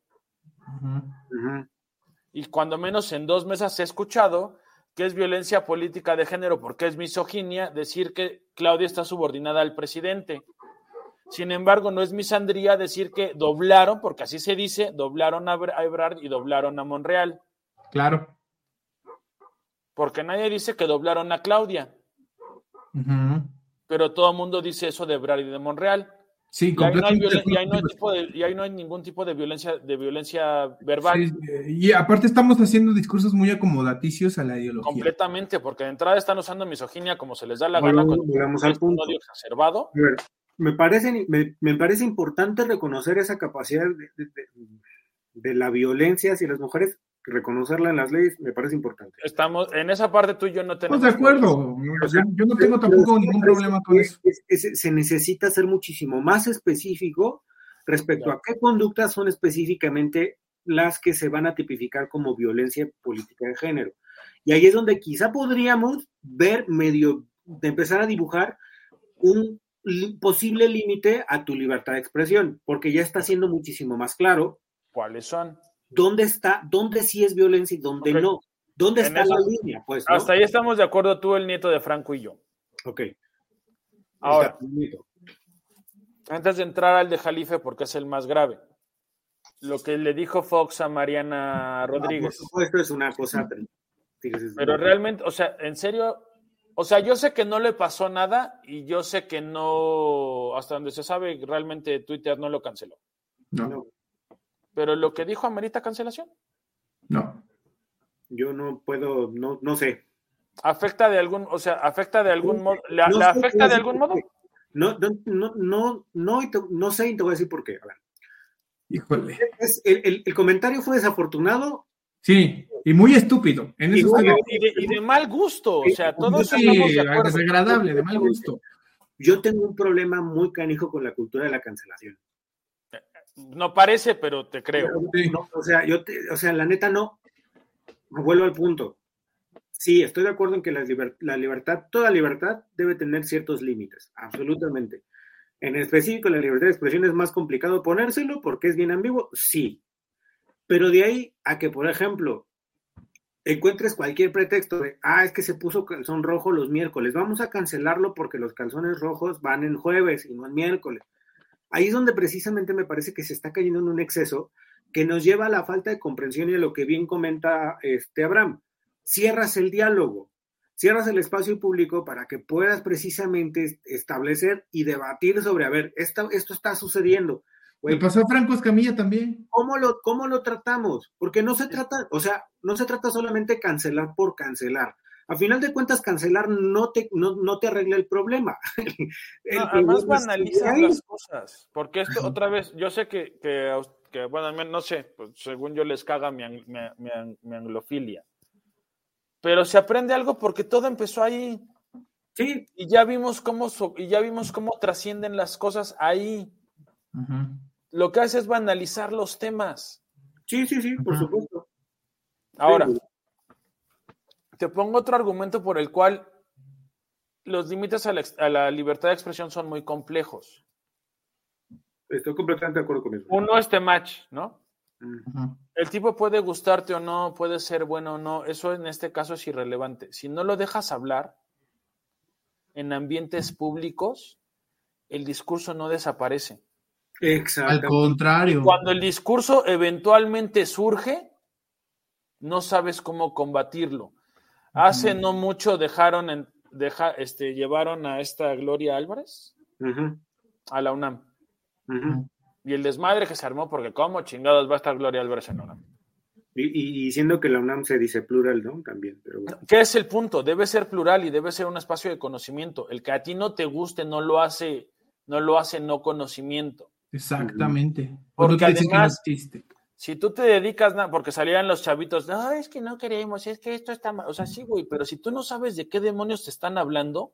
Y cuando menos en dos mesas he escuchado que es violencia política de género porque es misoginia decir que Claudia está subordinada al presidente. Sin embargo, no es misandría decir que doblaron, porque así se dice, doblaron a Ebrard y doblaron a Monreal. Claro. Porque nadie dice que doblaron a Claudia. Pero todo el mundo dice eso de Ebrard y de Monreal. Sí, y ahí, no hay, y ahí, no hay y ahí no hay ningún tipo de violencia, de violencia verbal. y aparte estamos haciendo discursos muy acomodaticios a la ideología. Completamente, porque de entrada están usando misoginia como se les da la gana con un odio exacerbado. Me parece, me, parece importante reconocer esa capacidad de, de la violencia hacia las mujeres reconocerla en las leyes me parece importante. Estamos, en esa parte tú y yo no tenemos. Pues de acuerdo, yo no tengo tampoco ningún problema con eso. se necesita ser muchísimo más específico respecto a qué conductas son específicamente las que se van a tipificar como violencia política de género. Y ahí es donde quizá podríamos ver medio, de empezar a dibujar un posible límite a tu libertad de expresión, porque ya está siendo muchísimo más claro. ¿Cuáles son? Dónde está, dónde sí es violencia y dónde no. ¿Dónde está la línea? Pues, Hasta ahí estamos de acuerdo tú, el nieto de Franco y yo. Ok. Ahora, antes de entrar al de Jalife, porque es el más grave, lo que le dijo Fox a Mariana Rodríguez. Esto es una cosa. Pero realmente, o sea, en serio, o sea, yo sé que no le pasó nada y yo sé que no, hasta donde se sabe, realmente Twitter no lo canceló. No. Pero lo que dijo amerita cancelación. No. Yo no puedo, no, no sé. ¿Afecta de algún, o sea, afecta de algún modo? ¿Le, afecta de algún modo? No, no, no, no, no, no sé y te voy a decir por qué. A ver. Híjole. el, el, comentario fue desafortunado. Sí, y muy estúpido. y, de, mal gusto, o sea, todo eso sí, desagradable, de mal gusto. Yo tengo un problema muy canijo con la cultura de la cancelación. No parece, pero te creo. o, sea, yo o sea, la neta no. Vuelvo al punto. Sí, estoy de acuerdo en que la, libertad, toda libertad debe tener ciertos límites, absolutamente. En específico, la libertad de expresión es más complicado ponérselo porque es bien ambiguo, sí. Pero de ahí a que, por ejemplo, encuentres cualquier pretexto de, ah, es que se puso calzón rojo los miércoles, vamos a cancelarlo porque los calzones rojos van en jueves y no en miércoles. Ahí es donde precisamente me parece que se está cayendo en un exceso que nos lleva a la falta de comprensión y a lo que bien comenta este Abraham. Cierras el diálogo, cierras el espacio público para que puedas precisamente establecer y debatir sobre, a ver, esto, esto está sucediendo. Le pasó a Franco Escamilla también. ¿Cómo lo, ¿Cómo lo tratamos? Porque no se trata, o sea, no se trata solamente cancelar por cancelar. A final de cuentas, cancelar no te, no, te arregla el problema. además banalizan las cosas, porque esto otra vez, yo sé que, que, bueno, no sé, pues, según yo les caga mi, mi, anglofilia, pero se aprende algo porque todo empezó ahí. Sí. Y ya vimos cómo, y ya vimos cómo trascienden las cosas ahí. Lo que hace es banalizar los temas. Sí, sí, sí, por supuesto. Ahora, te pongo otro argumento por el cual los límites a la, libertad de expresión son muy complejos. Estoy completamente de acuerdo con eso. Uno, este match, ¿no? El tipo puede gustarte o no, puede ser bueno o no, eso en este caso es irrelevante. Si no lo dejas hablar en ambientes públicos, el discurso no desaparece. Exacto. Al contrario. Cuando el discurso eventualmente surge, no sabes cómo combatirlo. Hace no mucho dejaron en, deja, este, llevaron a esta Gloria Álvarez a la UNAM. Y el desmadre que se armó, porque cómo chingados va a estar Gloria Álvarez en la UNAM. Y, diciendo que la UNAM se dice plural, ¿no? También. Pero ¿Qué es el punto? Debe ser plural y debe ser un espacio de conocimiento. El que a ti no te guste no lo hace, no lo hace no conocimiento. Exactamente. Porque además, si tú te dedicas, porque salían los chavitos, no, es que no queremos, es que esto está mal. O sea, sí, güey, pero si tú no sabes de qué demonios te están hablando,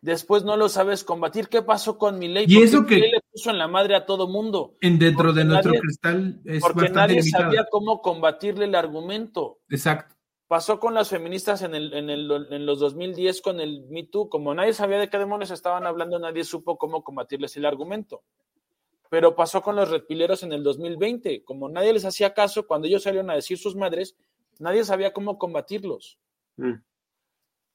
después no lo sabes combatir. ¿Qué pasó con mi ley? Y eso que le puso en la madre a todo mundo. En dentro de nuestro cristal es Porque nadie sabía cómo combatirle el argumento. Exacto. Pasó con las feministas en, el, en, el, en los 2010 con el Me Too. Como nadie sabía de qué demonios estaban hablando, nadie supo cómo combatirles el argumento. Pero pasó con los redpileros en el 2020. Como nadie les hacía caso, cuando ellos salieron a decir sus madres, nadie sabía cómo combatirlos. Mm.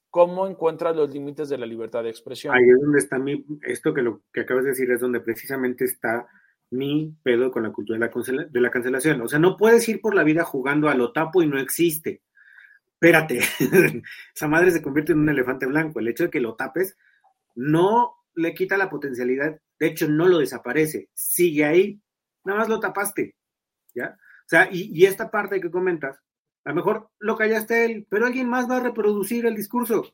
¿Cómo encuentras los límites de la libertad de expresión? Ahí es donde está mi, esto que lo que acabas de decir es donde precisamente está mi pedo con la cultura de la, de la cancelación. O sea, no puedes ir por la vida jugando a lo tapo y no existe. Espérate, esa madre se convierte en un elefante blanco. El hecho de que lo tapes no le quita la potencialidad de hecho, no lo desaparece, sigue ahí, nada más lo tapaste, ¿ya? O sea, y, esta parte que comentas, a lo mejor lo callaste él, pero alguien más va a reproducir el discurso.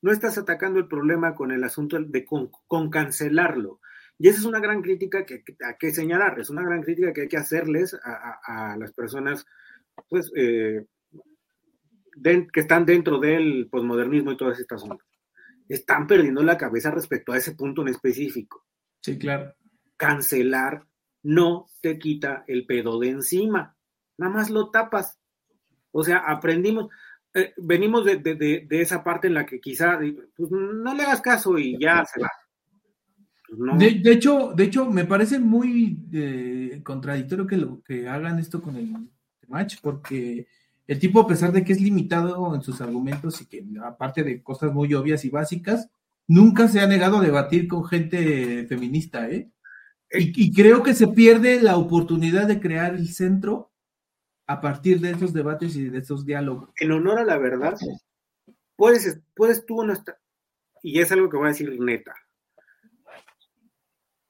No estás atacando el problema con el asunto de con, cancelarlo. Y esa es una gran crítica que, hay que señalar, es una gran crítica que hay que hacerles a, las personas, pues, eh, que están dentro del posmodernismo y todas estas cosas están perdiendo la cabeza respecto a ese punto en específico. Sí, claro. Cancelar no te quita el pedo de encima, nada más lo tapas. O sea, aprendimos, eh, venimos de, esa parte en la que quizá pues, no le hagas caso y ya se va. Pues, de, hecho, de hecho, me parece muy eh, contradictorio que, lo, que hagan esto con el match, porque el tipo, a pesar de que es limitado en sus argumentos y que aparte de cosas muy obvias y básicas, nunca se ha negado a debatir con gente feminista, ¿eh? Y, creo que se pierde la oportunidad de crear el centro a partir de esos debates y de esos diálogos. En honor a la verdad, puedes, puedes tú no estar, y es algo que voy a decir neta.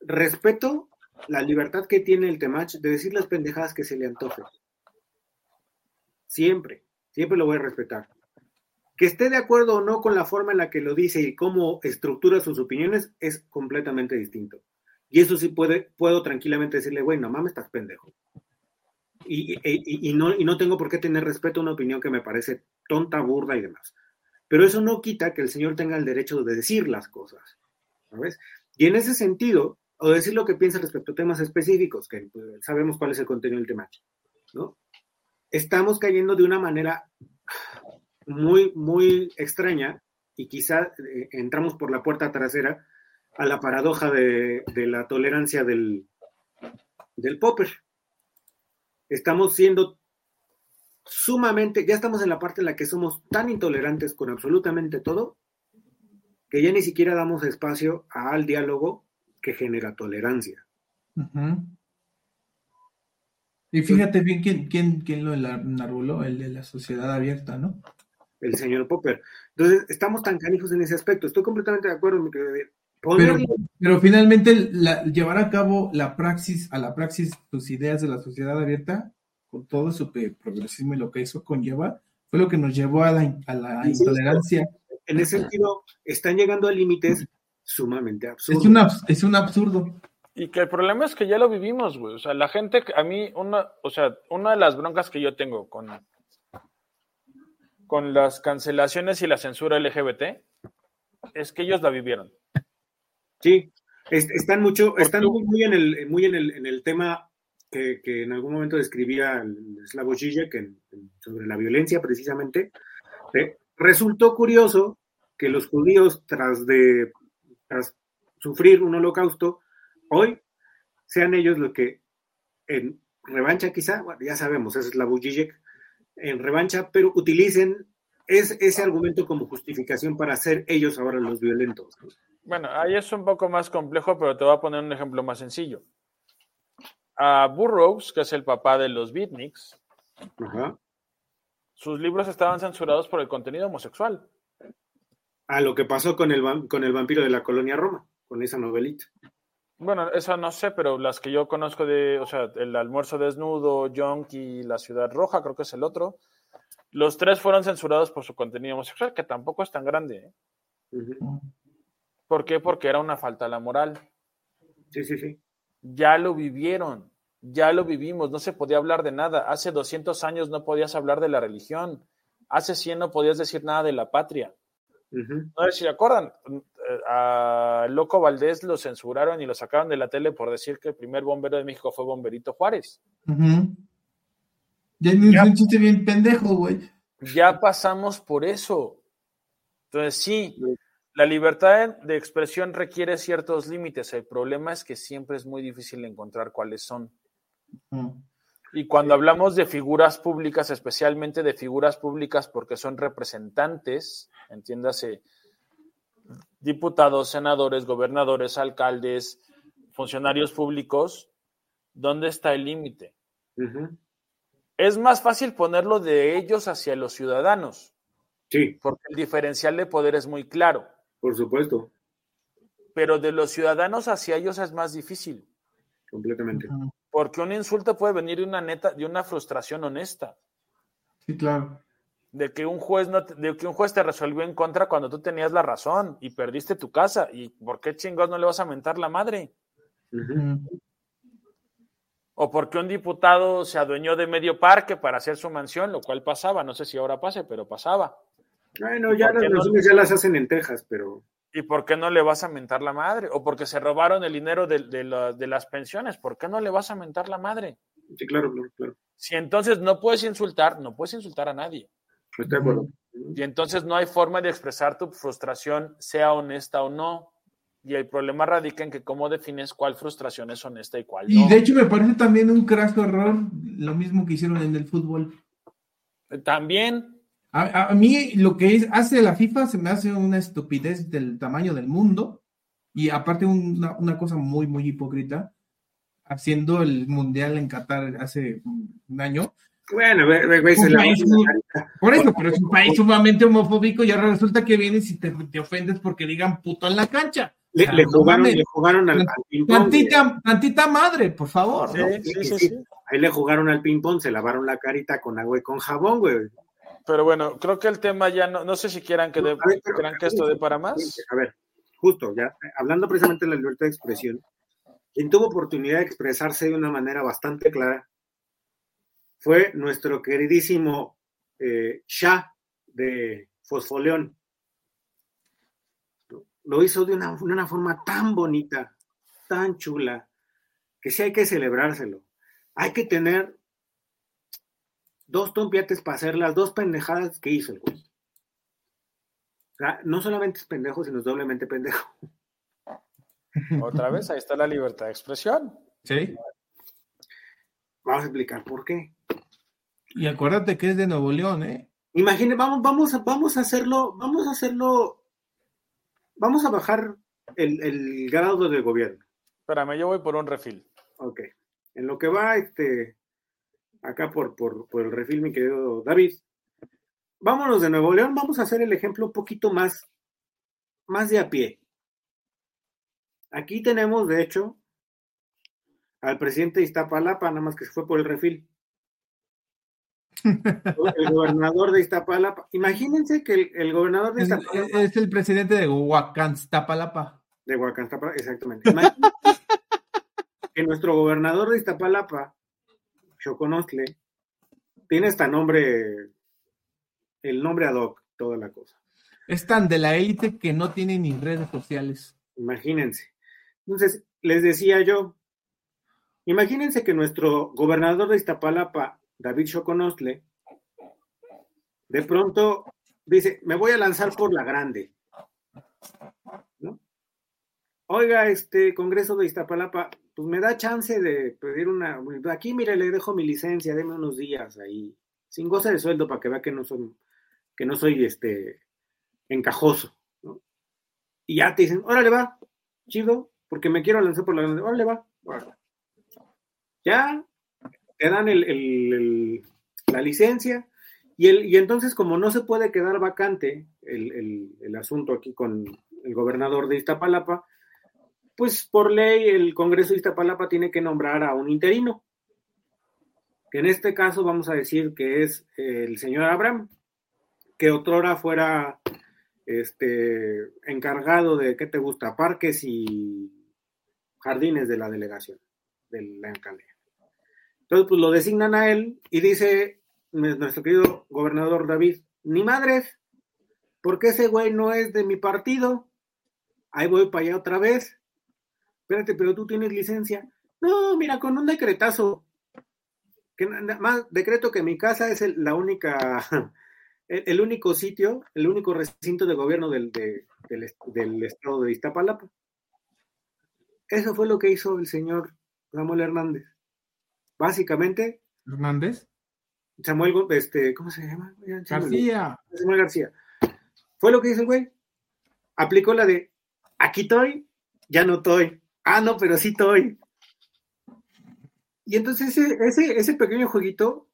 Respeto la libertad que tiene el Temach de decir las pendejadas que se le antojen. Siempre, siempre lo voy a respetar. Que esté de acuerdo o no con la forma en la que lo dice y cómo estructura sus opiniones es completamente distinto. Y eso sí puede, puedo tranquilamente decirle, güey, no mames, estás pendejo. Y, no, y no tengo por qué tener respeto a una opinión que me parece tonta, burda y demás. Pero eso no quita que el Señor tenga el derecho de decir las cosas. ¿Sabes? Y en ese sentido, o decir lo que piensa respecto a temas específicos, que pues, sabemos cuál es el contenido del tema, ¿no? Estamos cayendo de una manera muy, muy extraña y quizá eh, entramos por la puerta trasera a la paradoja de, la tolerancia del, popper. Estamos siendo sumamente, ya estamos en la parte en la que somos tan intolerantes con absolutamente todo, que ya ni siquiera damos espacio al diálogo que genera tolerancia. Y fíjate bien quién, quién, quién lo enarbuló, el de la sociedad abierta, ¿no? El señor Popper. Entonces, estamos tan canijos en ese aspecto. Estoy completamente de acuerdo, Pero, finalmente llevar a cabo la praxis, a la praxis tus ideas de la sociedad abierta, con todo su progresismo y lo que eso conlleva, fue lo que nos llevó a la, intolerancia. En ese sentido, están llegando a límites sumamente absurdos. Es, un absurdo. Y que el problema es que ya lo vivimos, güey. O sea, la gente, a mí, una, o sea, una de las broncas que yo tengo con, con las cancelaciones y la censura LGBT es que ellos la vivieron. Sí, están mucho, están muy, en el, muy en el, en el tema que, en algún momento describía Slavoj Žižek sobre la violencia precisamente. Eh, resultó curioso que los judíos, tras de sufrir un holocausto, hoy sean ellos los que en revancha quizá, ya sabemos, es Slavoj Žižek, en revancha, pero utilicen es, ese argumento como justificación para ser ellos ahora los violentos. Bueno, ahí es un poco más complejo, pero te voy a poner un ejemplo más sencillo. A Burroughs, que es el papá de los beatniks, sus libros estaban censurados por el contenido homosexual. A lo que pasó con el, con el vampiro de la colonia Roma, con esa novelita. Bueno, esa no sé, pero las que yo conozco de, o sea, el almuerzo desnudo, y La ciudad roja, creo que es el otro, los tres fueron censurados por su contenido homosexual, que tampoco es tan grande. ¿eh? ¿Por qué? Porque era una falta a la moral. Sí, sí, sí. Ya lo vivieron, ya lo vivimos, no se podía hablar de nada. Hace 200 años no podías hablar de la religión, hace 100 no podías decir nada de la patria. No sé si se acuerdan, a Loco Valdés lo censuraron y lo sacaron de la tele por decir que el primer bombero de México fue Bomberito Juárez. Ya me chiste bien pendejo, güey. Ya pasamos por eso. Entonces, sí, la libertad de expresión requiere ciertos límites. El problema es que siempre es muy difícil encontrar cuáles son. Y cuando hablamos de figuras públicas, especialmente de figuras públicas porque son representantes, entiéndase, diputados, senadores, gobernadores, alcaldes, funcionarios públicos, ¿dónde está el límite? es más fácil ponerlo de ellos hacia los ciudadanos. Sí. Porque el diferencial de poder es muy claro. Por supuesto. Pero de los ciudadanos hacia ellos es más difícil. Completamente. Porque un insulto puede venir de una neta, de una frustración honesta. Sí, claro. De que un juez no, de que un juez te resolvió en contra cuando tú tenías la razón y perdiste tu casa. ¿Y por qué chingados no le vas a mentar la madre? o porque un diputado se adueñó de medio parque para hacer su mansión, lo cual pasaba, no sé si ahora pase, pero pasaba. Bueno, ya las ya las hacen en Texas, pero... ¿Y por qué no le vas a mentar la madre? O porque se robaron el dinero de, las pensiones, ¿por qué no le vas a mentar la madre? Sí, claro, claro, claro. Si entonces no puedes insultar, no puedes insultar a nadie. Estoy de acuerdo. Y entonces no hay forma de expresar tu frustración, sea honesta o no. Y el problema radica en que cómo defines cuál frustración es honesta y cuál no. Y de hecho me parece también un craso error lo mismo que hicieron en el fútbol. También. A, mí lo que hace la FIFA se me hace una estupidez del tamaño del mundo y aparte una, una cosa muy, muy hipócrita, haciendo el Mundial en Qatar hace un año. Bueno, güey, se la Por eso, pero es un país sumamente homofóbico y ahora resulta que vienes y te, te ofendes porque digan puto en la cancha. Le, jugaron, le jugaron al, ping-pong. Tantita, madre, por favor. Ahí le jugaron al ping-pong, se lavaron la carita con agua y con jabón, güey. Pero bueno, creo que el tema ya no, no sé si quieran que, de, que esto dé para más. A ver, justo, ya, hablando precisamente de la libertad de expresión, quien tuvo oportunidad de expresarse de una manera bastante clara fue nuestro queridísimo eh, Shah de Fosfoleón lo hizo de una, una forma tan bonita, tan chula, que sí hay que celebrárselo. Hay que tener dos tompiates para hacer las dos pendejadas que hizo el güey. O sea, no solamente es pendejo, sino es doblemente pendejo. Otra vez, ahí está la libertad de expresión. Sí. Vamos a explicar por qué. Y acuérdate que es de Nuevo León, ¿eh? Imagínate, vamos, vamos, vamos a hacerlo, vamos a hacerlo Vamos a bajar el, grado del gobierno. Espérame, yo voy por un refil. Ok. En lo que va, este, acá por, por, por el refil, mi querido David, vámonos de Nuevo León, vamos a hacer el ejemplo un poquito más, más de a pie. Aquí tenemos, de hecho, al presidente de Iztapalapa, nada más que se fue por el refil. El gobernador de Iztapalapa. Imagínense que el, gobernador de Iztapalapa. Es, el presidente de Huacanstapalapa. De Huacanstapalapa, exactamente. que nuestro gobernador de Iztapalapa, Choconostle, tiene este nombre, el nombre ad hoc, toda la cosa. Es tan de la élite que no tiene ni redes sociales. Imagínense. Entonces, les decía yo, imagínense que nuestro gobernador de Iztapalapa, David Choconostle, de pronto dice, me voy a lanzar por la grande. ¿No? Oiga, este Congreso de Iztapalapa, pues me da chance de pedir una, aquí mire, le dejo mi licencia, deme unos días ahí, sin goce de sueldo para que vea que no soy, que no soy este encajoso. Y ya te dicen, órale va, chido, porque me quiero lanzar por la grande, órale va, Ya te dan el, la licencia, y, entonces como no se puede quedar vacante el, el asunto aquí con el gobernador de Iztapalapa, pues por ley el Congreso de Iztapalapa tiene que nombrar a un interino, que en este caso vamos a decir que es el señor Abraham, que otrora fuera este, encargado de, ¿qué te gusta? Parques y jardines de la delegación, de la alcaldía. Entonces, pues lo designan a él y dice nuestro querido gobernador David, ni madres, porque ese güey no es de mi partido, ahí voy para allá otra vez, espérate, pero tú tienes licencia. No, mira, con un decretazo, que más decreto que mi casa es la única, el, único sitio, el único recinto de gobierno del, del, estado de Iztapalapa. Eso fue lo que hizo el señor Samuel Hernández. Básicamente. ¿Hernández? Samuel, este, ¿cómo se llama? García. Samuel García. Fue lo que hizo el güey. Aplicó la de aquí estoy, ya no estoy. Ah, no, pero sí estoy. Y entonces ese, ese, pequeño jueguito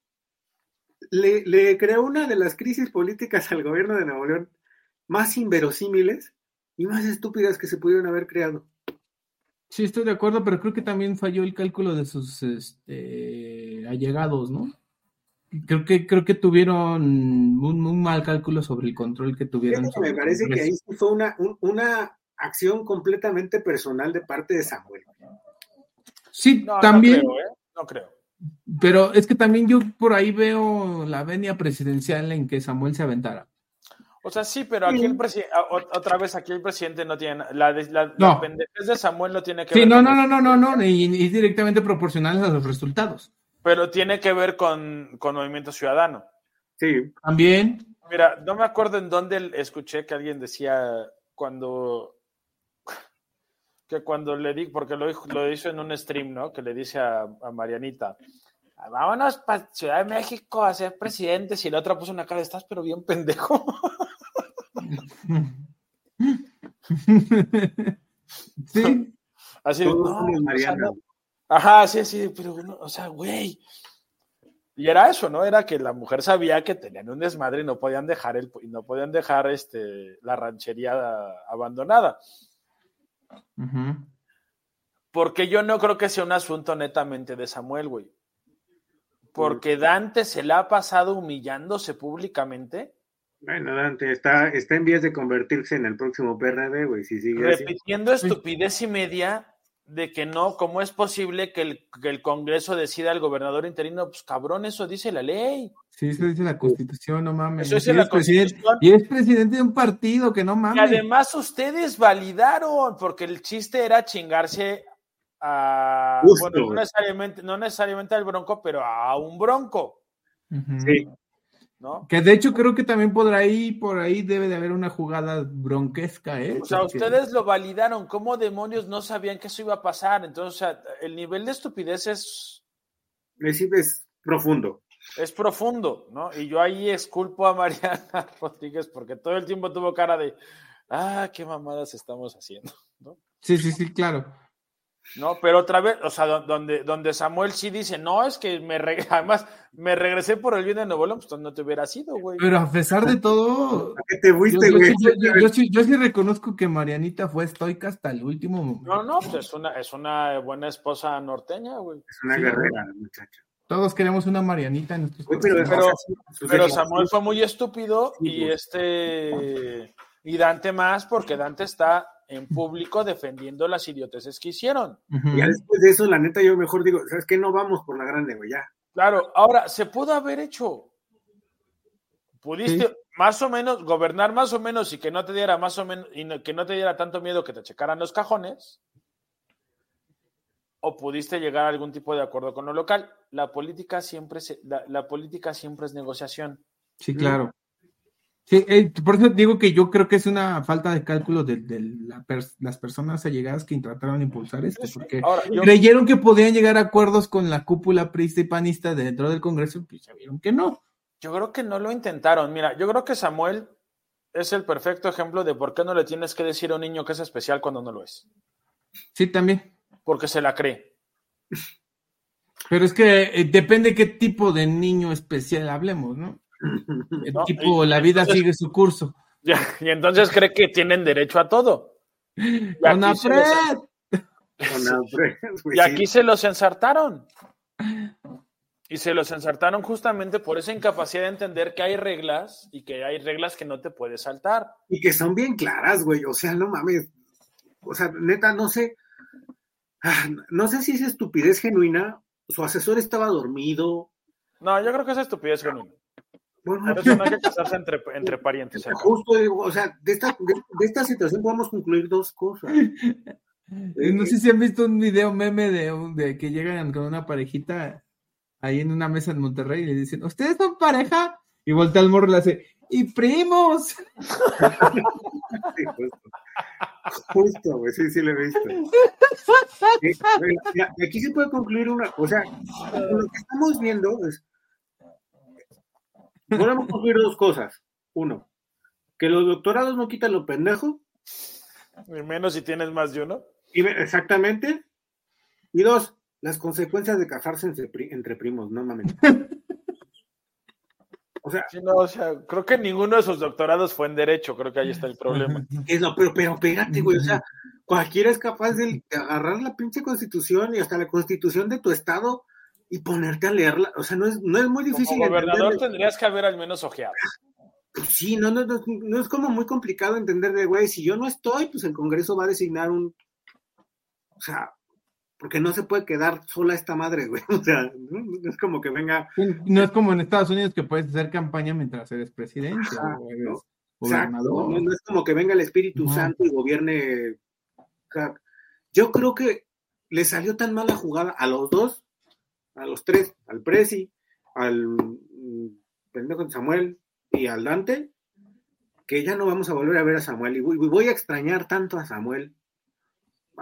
le, creó una de las crisis políticas al gobierno de Nuevo León más inverosímiles y más estúpidas que se pudieron haber creado. Sí, estoy de acuerdo, pero creo que también falló el cálculo de sus este, allegados, ¿no? Creo que, creo que tuvieron un, mal cálculo sobre el control que tuvieron. me parece que ahí fue una, una acción completamente personal de parte de Samuel. Sí, también. ¿eh? No creo, Pero es que también yo por ahí veo la venia presidencial en que Samuel se aventara. O sea, sí, pero aquí el presidente, otra vez aquí el presidente no tiene, la, la, no. de Samuel no tiene que sí, ver. Sí, no, no, no, no, no, no, y, es directamente proporcional a los resultados. Pero tiene que ver con, con Movimiento Ciudadano. Sí. También. Mira, no me acuerdo en dónde escuché que alguien decía cuando que cuando le di, porque lo, lo hizo en un stream, ¿no? Que le dice a, Marianita, vámonos para Ciudad de México a ser presidente. Y la otra puso una cara, estás pero bien pendejo. sí. Así, no, Ajá, sí, sí, pero, o sea, güey. Y era eso, ¿no? Era que la mujer sabía que tenían un desmadre y no podían dejar el, no podían dejar este, la ranchería abandonada. Porque yo no creo que sea un asunto netamente de Samuel, güey. Porque Dante se la ha pasado humillándose públicamente. Bueno, Dante está, está en vías de convertirse en el próximo PRD, güey, si sigue Repitiendo estupidez y media de que no, ¿cómo es posible que el, Congreso decida al gobernador interino? Pues cabrón, eso dice la ley. Sí, eso dice la Constitución, no mames. Eso dice la Constitución. Y es presidente de un partido, que no mames. Y además ustedes validaron, porque el chiste era chingarse a. Bueno, no necesariamente, no necesariamente al bronco, pero a un bronco. Sí. Que de hecho creo que también por ahí, por ahí debe de haber una jugada bronquesca, ¿eh? O sea, ustedes lo validaron, ¿cómo demonios no sabían que eso iba a pasar? Entonces, o sea, el nivel de estupidez es... Es profundo. Es profundo, ¿no? Y yo ahí esculpo a Mariana Rodríguez porque todo el tiempo tuvo cara de, ah, qué mamadas estamos haciendo, ¿no? Sí, sí, sí, claro. No, pero otra vez, o sea, donde, donde Samuel sí dice, no, es que me además me regresé por el bien de Nuevo León, pues no te hubiera sido, güey. Pero a pesar de todo, ¿A qué te fuiste, güey? Yo, sí, yo, sí, reconozco que Marianita fue estoica hasta el último momento. No, no, pues es una, es una buena esposa norteña, güey. Es una guerrera, muchacho. Todos queremos una Marianita en nuestros pero, pero, Samuel fue muy estúpido y este y Dante más porque Dante está en público defendiendo las idioteces que hicieron. Y Ya después de eso, la neta, yo mejor digo, ¿sabes qué? No vamos por la grande, güey, ya. Claro, ahora, se pudo haber hecho. Pudiste más o menos gobernar más o menos y que no te diera más o menos y que no te diera tanto miedo que te checaran los cajones o pudiste llegar a algún tipo de acuerdo con lo local. La política siempre, la, política siempre es negociación. Sí, claro. Sí, eh, por eso digo que yo creo que es una falta de cálculo de, las personas allegadas que trataron de impulsar esto, porque creyeron que podían llegar a acuerdos con la cúpula prista y panista dentro del Congreso, y ya vieron que no. Yo creo que no lo intentaron. Mira, yo creo que Samuel es el perfecto ejemplo de por qué no le tienes que decir a un niño que es especial cuando no lo es. Sí, también porque se la cree. Pero es que eh, depende qué tipo de niño especial hablemos, ¿no? El tipo, la vida sigue su curso. y entonces cree que tienen derecho a todo. Y Con y aquí se los ensartaron. Y se los ensartaron justamente por esa incapacidad de entender que hay reglas y que hay reglas que no te puedes saltar. Y que son bien claras, güey. O sea, no mames. O sea, neta, no sé. Ah, no sé si es estupidez genuina, su asesor estaba dormido. No, yo creo que es estupidez genuina. Bueno, eso no hay que casarse entre, entre parientes. Justo, o sea, de esta, de, esta situación podemos concluir dos cosas. No sé si han visto un video meme de, de que llegan con una parejita ahí en una mesa en Monterrey y le dicen, ¿ustedes son pareja? Y voltea al morro y le hace, ¡y primos! Justo, güey, sí, sí lo he visto. aquí se puede concluir una, o sea, lo que estamos viendo es, podemos concluir dos cosas. Uno, que los doctorados no quitan lo pendejo. Ni menos si tienes más de uno. Y, exactamente. Y dos, las consecuencias de casarse entre, entre primos, no mames. O sea, no, o sea, creo que ninguno de sus doctorados fue en Derecho, creo que ahí está el problema. Es, no, pero, pero espérate, güey, o sea, cualquiera es capaz de, agarrar la pinche constitución y hasta la constitución de tu estado y ponerte a leerla. O sea, no es, no es muy difícil. Como gobernador tendrías que haber al menos ojeado. Pues sí, no, no, no, no es como muy complicado entender de, güey, si yo no estoy, pues el Congreso va a designar un. O sea, porque no se puede quedar sola esta madre, güey. O sea, no, es como que venga. No es como en Estados Unidos que puedes hacer campaña mientras eres presidente o eres gobernador. No, es como que venga el Espíritu Santo y gobierne. O sea, yo creo que le salió tan mala jugada a los dos, a los tres, al Presi, al mm, pendejo Samuel y al Dante, que ya no vamos a volver a ver a Samuel. Y voy, a extrañar tanto a Samuel.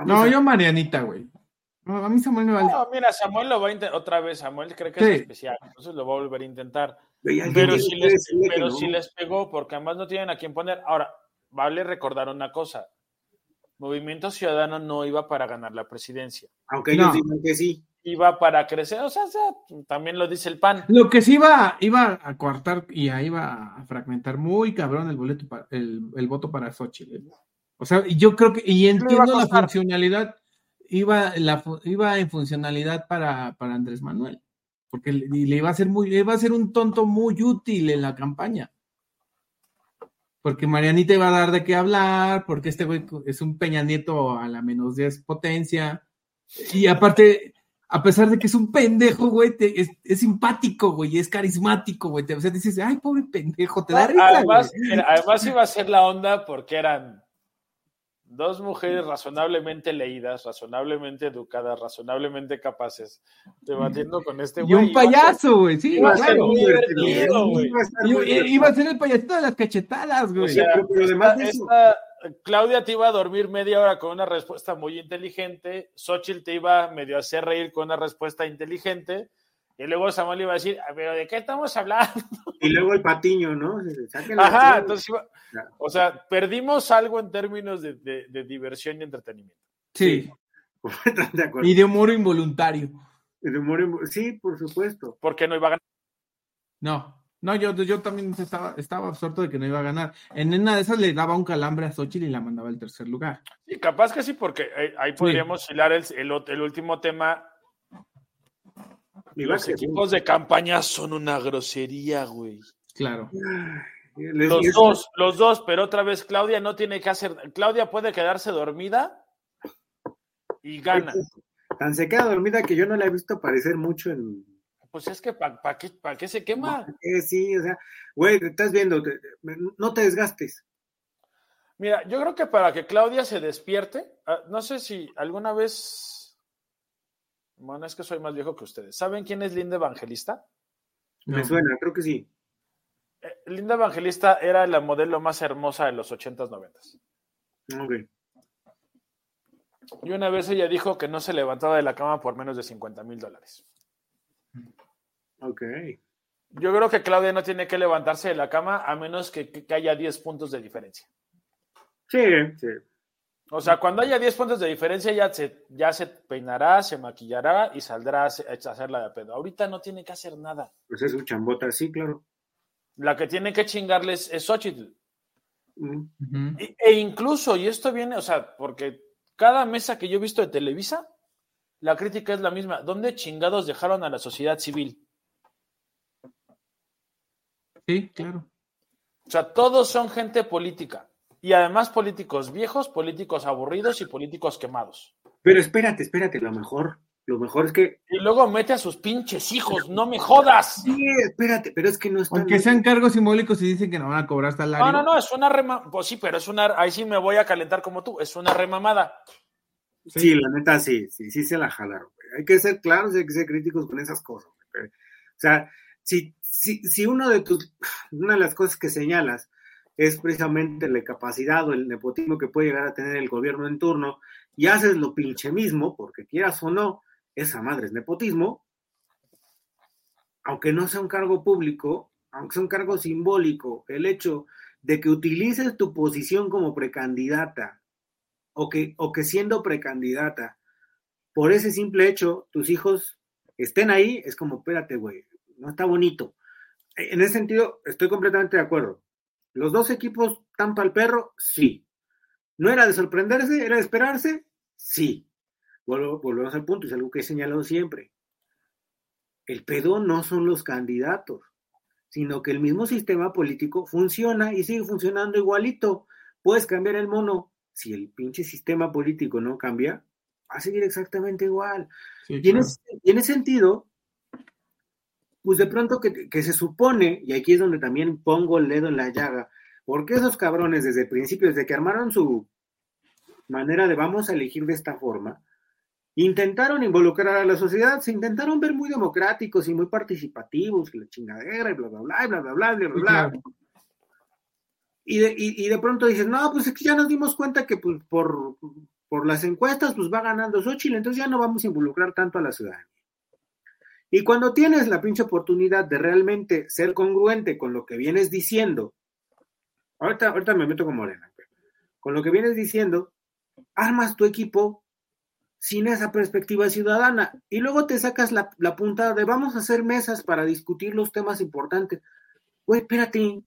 no, yo Marianita, güey a mí Samuel me vale. No, mira, Samuel lo va a intentar otra vez. Samuel cree que es especial, entonces lo va a volver a intentar. Pero, si, les, pero si les pegó, porque además no tienen a quién poner. Ahora, vale recordar una cosa. Movimiento Ciudadano no iba para ganar la presidencia. Aunque ellos digan que sí. Iba para crecer, o sea, también lo dice el PAN. Lo que sí iba, iba a coartar y iba a fragmentar muy cabrón el boleto para, el, voto para Xochitl. ¿eh? O sea, yo creo que, y entiendo la funcionalidad, iba, la, iba en funcionalidad para, para Andrés Manuel, porque le, le, iba a ser muy, le iba a ser un tonto muy útil en la campaña. Porque Marianita iba a dar de qué hablar, porque este güey es un Peña Nieto a la menos 10 potencia. Y aparte, a pesar de que es un pendejo, güey, es, es, simpático, güey, es carismático, güey. o sea, dices, ay, pobre pendejo, te da risa. Además, además iba a ser la onda porque eran dos mujeres razonablemente leídas, razonablemente educadas, razonablemente capaces, debatiendo con este güey. Y un payaso, güey, sí, iba claro. Iba a ser el payasito de las cachetadas, güey. O sea, Claudia te iba a dormir media hora con una respuesta muy inteligente, Xochitl te iba medio a hacer reír con una respuesta inteligente, y luego Samuel iba a decir, ah, pero ¿de qué estamos hablando? Y luego el patiño, ¿no? Ajá, entonces, o sea, perdimos algo en términos de, diversión y entretenimiento. Sí. De acuerdo. Y de humor involuntario. de humor, sí, por supuesto. Porque no iba a ganar. No, no, yo, yo también estaba, estaba absorto de que no iba a ganar. En una de esas le daba un calambre a Xochitl y la mandaba al tercer lugar. Sí, capaz que sí, porque ahí podríamos hilar el, el, último tema. Los equipos de campaña son una grosería, güey. Claro. Los dos, los dos, pero otra vez Claudia no tiene que hacer. Claudia puede quedarse dormida y gana. Tan se queda dormida que yo no la he visto aparecer mucho en. Pues es que ¿para qué, qué, se quema? sí, o sea, güey, estás viendo, no te desgastes. Mira, yo creo que para que Claudia se despierte, ah, no sé si alguna vez. Bueno, es que soy más viejo que ustedes. ¿Saben quién es Linda Evangelista? Me suena, creo que sí. Eh, Linda Evangelista era la modelo más hermosa de los 80s, 90s. Ok. Y una vez ella dijo que no se levantaba de la cama por menos de 50 mil dólares. Ok. Yo creo que Claudia no tiene que levantarse de la cama a menos que, haya 10 puntos de diferencia. Sí, sí. O sea, cuando haya 10 puntos de diferencia ya se, ya se peinará, se maquillará y saldrá a hacerla de pedo. Ahorita no tiene que hacer nada. Pues es un chambota, sí, claro. La que tiene que chingarles es Xochitl. e, incluso, y esto viene, o sea, porque cada mesa que yo he visto de Televisa, la crítica es la misma. ¿Dónde chingados dejaron a la sociedad civil? Sí, claro. O sea, todos son gente política. Y además políticos viejos, políticos aburridos y políticos quemados. Pero espérate, espérate, lo mejor lo mejor es que. Y luego mete a sus pinches hijos, no me jodas. Sí, espérate, pero es que no están. Aunque sean cargos simbólicos y dicen que no van a cobrar salario. No, no, no, es una rema. Pues sí, pero es una. Ahí sí me voy a calentar como tú, es una remamada. Sí, la neta sí, sí, sí se la jalaron. Hay que ser claros y hay que ser críticos con esas cosas. O sea, si, si, si uno de tus. Una de las cosas que señalas es precisamente la capacidad o el nepotismo que puede llegar a tener el gobierno en turno y haces lo pinche mismo, porque quieras o no, esa madre es nepotismo, aunque no sea un cargo público, aunque sea un cargo simbólico, el hecho de que utilices tu posición como precandidata o que, o que siendo precandidata, por ese simple hecho, tus hijos estén ahí, es como, espérate, güey, no está bonito. En ese sentido, estoy completamente de acuerdo. ¿Los dos equipos para el perro? Sí. ¿No era de sorprenderse? ¿Era de esperarse? Sí volvemos al punto, es algo que he señalado siempre. El pedo no son los candidatos, sino que el mismo sistema político funciona y sigue funcionando igualito. Puedes cambiar el mono. Si el pinche sistema político no cambia, va a seguir exactamente igual. y, en ese, sentido, pues de pronto que, se supone, y aquí es donde también pongo el dedo en la llaga, porque esos cabrones desde el principio, desde que armaron su manera de vamos a elegir de esta forma, intentaron involucrar a la sociedad, se intentaron ver muy democráticos y muy participativos, y la chingadera, y bla, bla, bla, y bla, bla, bla, bla, bla. Claro. Y, de, y, de, pronto dices, no, pues es que ya nos dimos cuenta que pues, por, por las encuestas pues va ganando Xochitl, entonces ya no vamos a involucrar tanto a la ciudadanía. Y cuando tienes la pinche oportunidad de realmente ser congruente con lo que vienes diciendo, ahorita, ahorita me meto con Morena, con lo que vienes diciendo, armas tu equipo sin esa perspectiva ciudadana. Y luego te sacas la, la puntada de vamos a hacer mesas para discutir los temas importantes. Güey, espérate.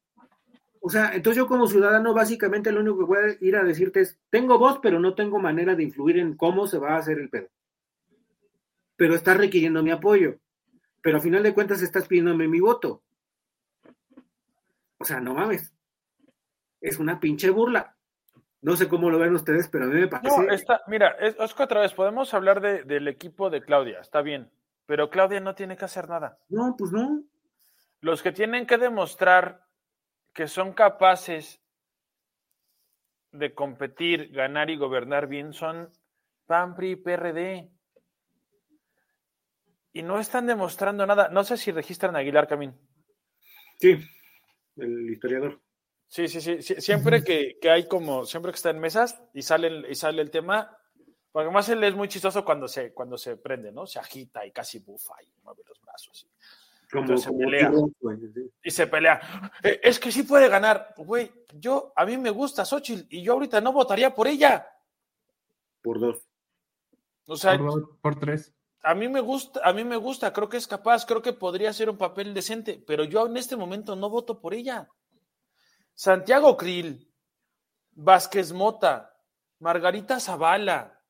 O sea, entonces yo como ciudadano básicamente lo único que voy a ir a decirte es, tengo voz, pero no tengo manera de influir en cómo se va a hacer el pedo. Pero estás requiriendo mi apoyo. Pero a final de cuentas estás pidiéndome mi voto. O sea, no mames. Es una pinche burla. No sé cómo lo ven ustedes, pero a mí me parece. No, está, mira, es, otra vez, podemos hablar del equipo de Claudia, está bien, pero Claudia no tiene que hacer nada. No, pues no. Los que tienen que demostrar que son capaces de competir, ganar y gobernar bien son PAMPRI y PRD. Y no están demostrando nada. No sé si registran a Aguilar Camín. Sí, el historiador. Sí, sí, sí. Siempre que, hay como, siempre que está en mesas y sale, y sale el tema, porque además él es muy chistoso cuando se, cuando se prende, ¿no? Se agita y casi bufa y mueve los brazos. Y, se pelea. Y se pelea. Eh, es que sí puede ganar. Güey, yo, a mí me gusta Xochitl y yo ahorita no votaría por ella. Por dos. O sea, por, tres. A mí me gusta, a mí me gusta, creo que es capaz, creo que podría ser un papel decente, pero yo en este momento no voto por ella. Santiago Krill, Vázquez Mota, Margarita Zavala,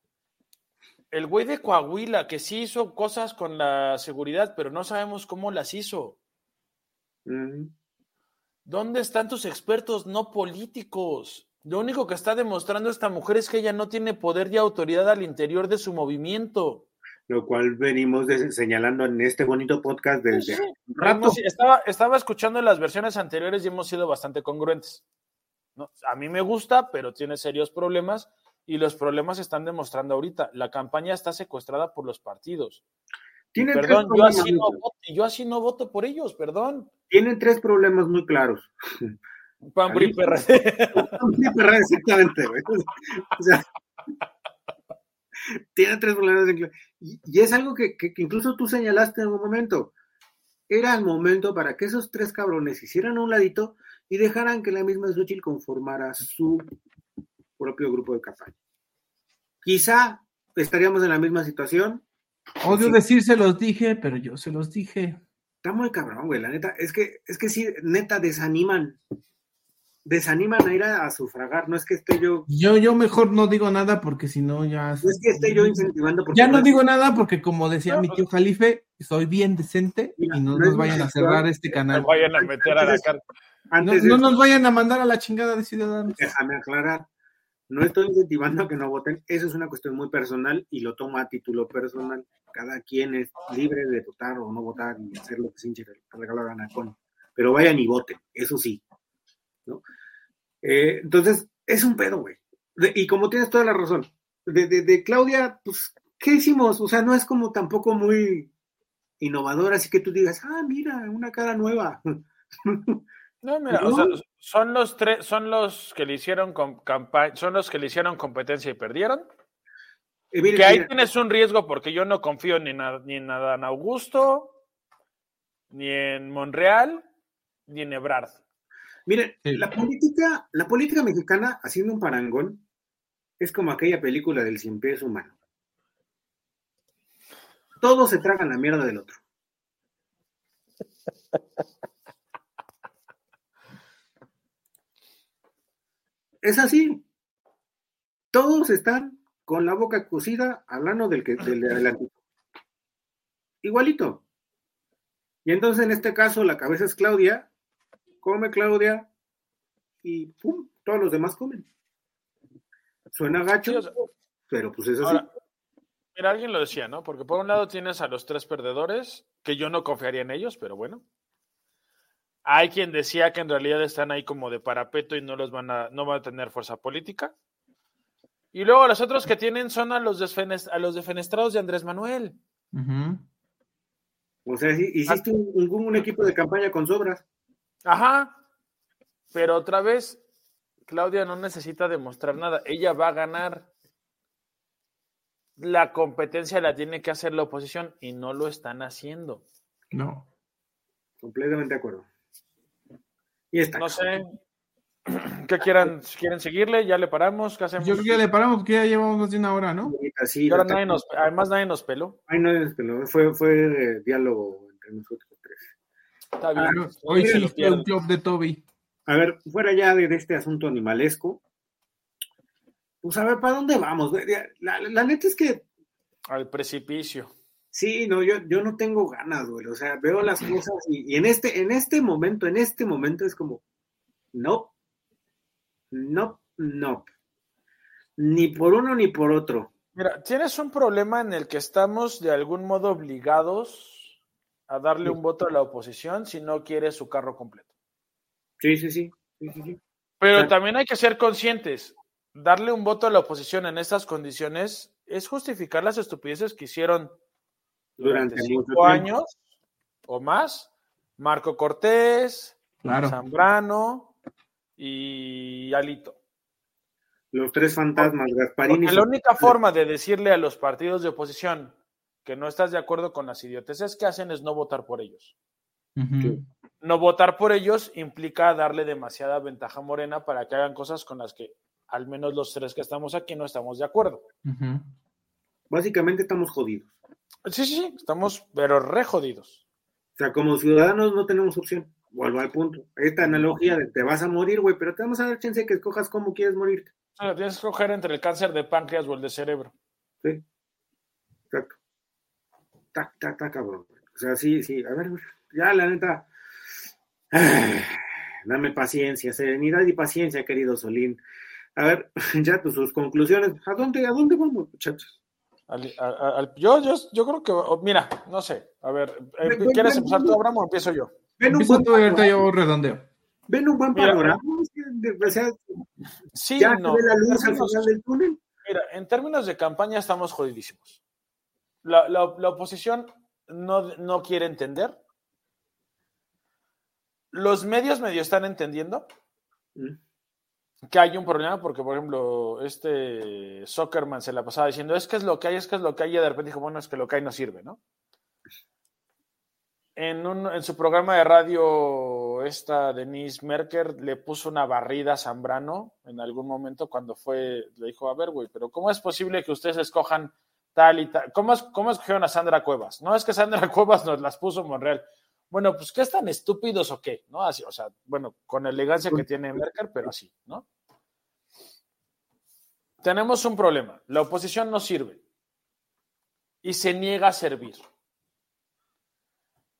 el güey de Coahuila, que sí hizo cosas con la seguridad, pero no sabemos cómo las hizo. ¿Dónde están tus expertos no políticos? Lo único que está demostrando esta mujer es que ella no tiene poder y autoridad al interior de su movimiento. Lo cual venimos señalando en este bonito podcast desde rato. estaba, estaba escuchando las versiones anteriores y hemos sido bastante congruentes. ¿no? A mí me gusta, pero tiene serios problemas y los problemas se están demostrando ahorita. La campaña está secuestrada por los partidos. Perdón, yo así, no voto, yo así no voto por ellos, perdón. Tienen tres problemas muy claros. PAN, PRI, PRD. exactamente, O sea, tiene tres problemas. Y, y es algo que, que, incluso tú señalaste en un momento. Era el momento para que esos tres cabrones hicieran un ladito y dejaran que la misma Xochitl conformara su propio grupo de campaña. Quizá estaríamos en la misma situación. Odio decir se los dije, pero yo se los dije. Está muy cabrón, güey, la neta. Es que, es que sí, neta, desaniman desaniman a ir a, sufragar, no es que esté yo... Yo, yo mejor no digo nada porque si no ya... No es que esté yo incentivando... Ya no digo nada porque como decía mi tío Jalife, soy bien decente y no, nos vayan a cerrar este canal. No vayan a meter a la No, nos vayan a mandar a la chingada de ciudadanos. Déjame aclarar, no estoy incentivando a que no voten, eso es una cuestión muy personal y lo tomo a título personal. Cada quien es libre de votar o no votar y hacer lo que se hinche regalar a con. Pero vayan y voten, eso sí, ¿no? Eh, entonces, es un pedo, güey. y como tienes toda la razón, de, de, Claudia, pues, ¿qué hicimos? O sea, no es como tampoco muy innovador, así que tú digas, ah, mira, una cara nueva. No, mira, o sea, son los tres, son los que le hicieron campaña, son los que le hicieron competencia y perdieron. Eh, que ahí tienes un riesgo porque yo no confío ni, ni en Adán Augusto, ni en Monreal, ni en Ebrard. Miren, la política, la política mexicana, haciendo un parangón, es como aquella película del cien pies humano. Todos se tragan la mierda del otro. Es así. Todos están con la boca cocida hablando del que del de Igualito. Y entonces en este caso la cabeza es Claudia come Claudia y ¡pum! Todos los demás comen. Suena gacho, pero pues es así. mira, alguien lo decía, ¿no? Porque por un lado tienes a los tres perdedores, que yo no confiaría en ellos, pero bueno. Hay quien decía que en realidad están ahí como de parapeto y no los van a, no van a tener fuerza política. Y luego los otros que tienen son a los, a los defenestrados de Andrés Manuel. O sea, hiciste un, un, equipo de campaña con sobras. Ajá. Pero otra vez, Claudia no necesita demostrar nada. Ella va a ganar. La competencia la tiene que hacer la oposición y no lo están haciendo. No. Completamente de acuerdo. Y está. No sé. ¿Qué quieran? ¿Quieren seguirle? ¿Ya le paramos? ¿Qué hacemos? Yo creo que ya le paramos porque ya llevamos más de una hora, ¿no? Sí, además nadie nos peló. Ay, nadie nos peló. Fue, fue diálogo entre nosotros. Ah, hoy sí un club de Toby. A ver, fuera ya de, este asunto animalesco, pues a ver, ¿para dónde vamos? La, neta es que. Al precipicio. Sí, no, yo, yo no tengo ganas, güey. O sea, veo las cosas y, en este, en este momento, en este momento es como, no, no, no. Ni por uno ni por otro. Mira, tienes un problema en el que estamos de algún modo obligados a darle un voto a la oposición si no quiere su carro completo. Sí, sí, sí. Pero también hay que ser conscientes. Darle un voto a la oposición en estas condiciones es justificar las estupideces que hicieron durante, cinco años o más. Marco Cortés, Zambrano y Alito. Los tres fantasmas, Gasparini. la única forma de decirle a los partidos de oposición, que no estás de acuerdo con las idioteces que hacen es no votar por ellos. No votar por ellos implica darle demasiada ventaja a Morena para que hagan cosas con las que al menos los tres que estamos aquí no estamos de acuerdo. Básicamente estamos jodidos. Sí, sí, sí, estamos, pero re jodidos. O sea, como ciudadanos no tenemos opción. Vuelvo al punto. Esta analogía de te vas a morir, güey, pero te vamos a dar chance que escojas cómo quieres morirte. tienes que escoger entre el cáncer de páncreas o el de cerebro. Sí. Exacto. Está, está, cabrón. O sea, sí, sí. A ver, ya la neta. dame paciencia, serenidad y paciencia, querido Solín. A ver, ya tus conclusiones. ¿A dónde, a dónde vamos, muchachos? yo, yo, yo creo que, mira, no sé. A ver, eh, ¿quieres empezar tú, Abraham, o empiezo yo? Ven un buen panorama. yo redondeo. Ven un buen panorama. sí, ya no. la luz al final del túnel. Mira, en términos de campaña estamos jodidísimos. La, la, la oposición no, no, quiere entender. Los medios medio están entendiendo. Mm que hay un problema porque, por ejemplo, este Zuckerman se la pasaba diciendo, es que es lo que hay, es que es lo que hay, y de repente dijo, bueno, es que lo que hay no sirve, ¿no? En, un, en su programa de radio, esta Denise Merker le puso una barrida a Zambrano en algún momento cuando fue, le dijo, a ver, güey, pero ¿cómo es posible que ustedes escojan tal y tal? ¿Cómo, cómo escogieron a Sandra Cuevas? No es que Sandra Cuevas nos las puso Monreal. Bueno, pues ¿qué están estúpidos o qué? ¿No? Así, o sea, bueno, con elegancia que tiene Merker, pero así, ¿no? tenemos un problema. La oposición no sirve y se niega a servir.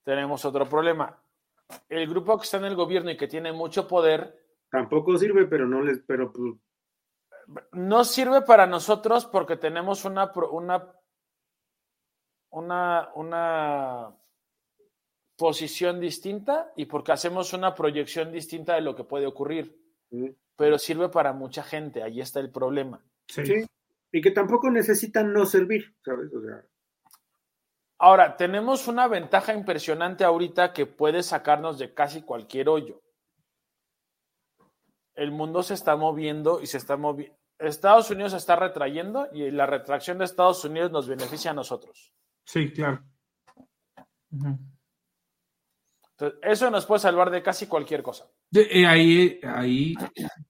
Tenemos otro problema. El grupo que está en el gobierno y que tiene mucho poder. Tampoco sirve, pero no les. Pero, pues, no sirve para nosotros porque tenemos una, una, una, una posición distinta y porque hacemos una proyección distinta de lo que puede ocurrir. Pero sirve para mucha gente, ahí está el problema. Sí. Y que tampoco necesitan no servir, ¿sabes? Ahora, tenemos una ventaja impresionante ahorita que puede sacarnos de casi cualquier hoyo. El mundo se está moviendo y se está moviendo. Estados Unidos se está retrayendo y la retracción de Estados Unidos nos beneficia a nosotros. Sí, claro. Entonces, eso nos puede salvar de casi cualquier cosa. Eh, ahí, ahí,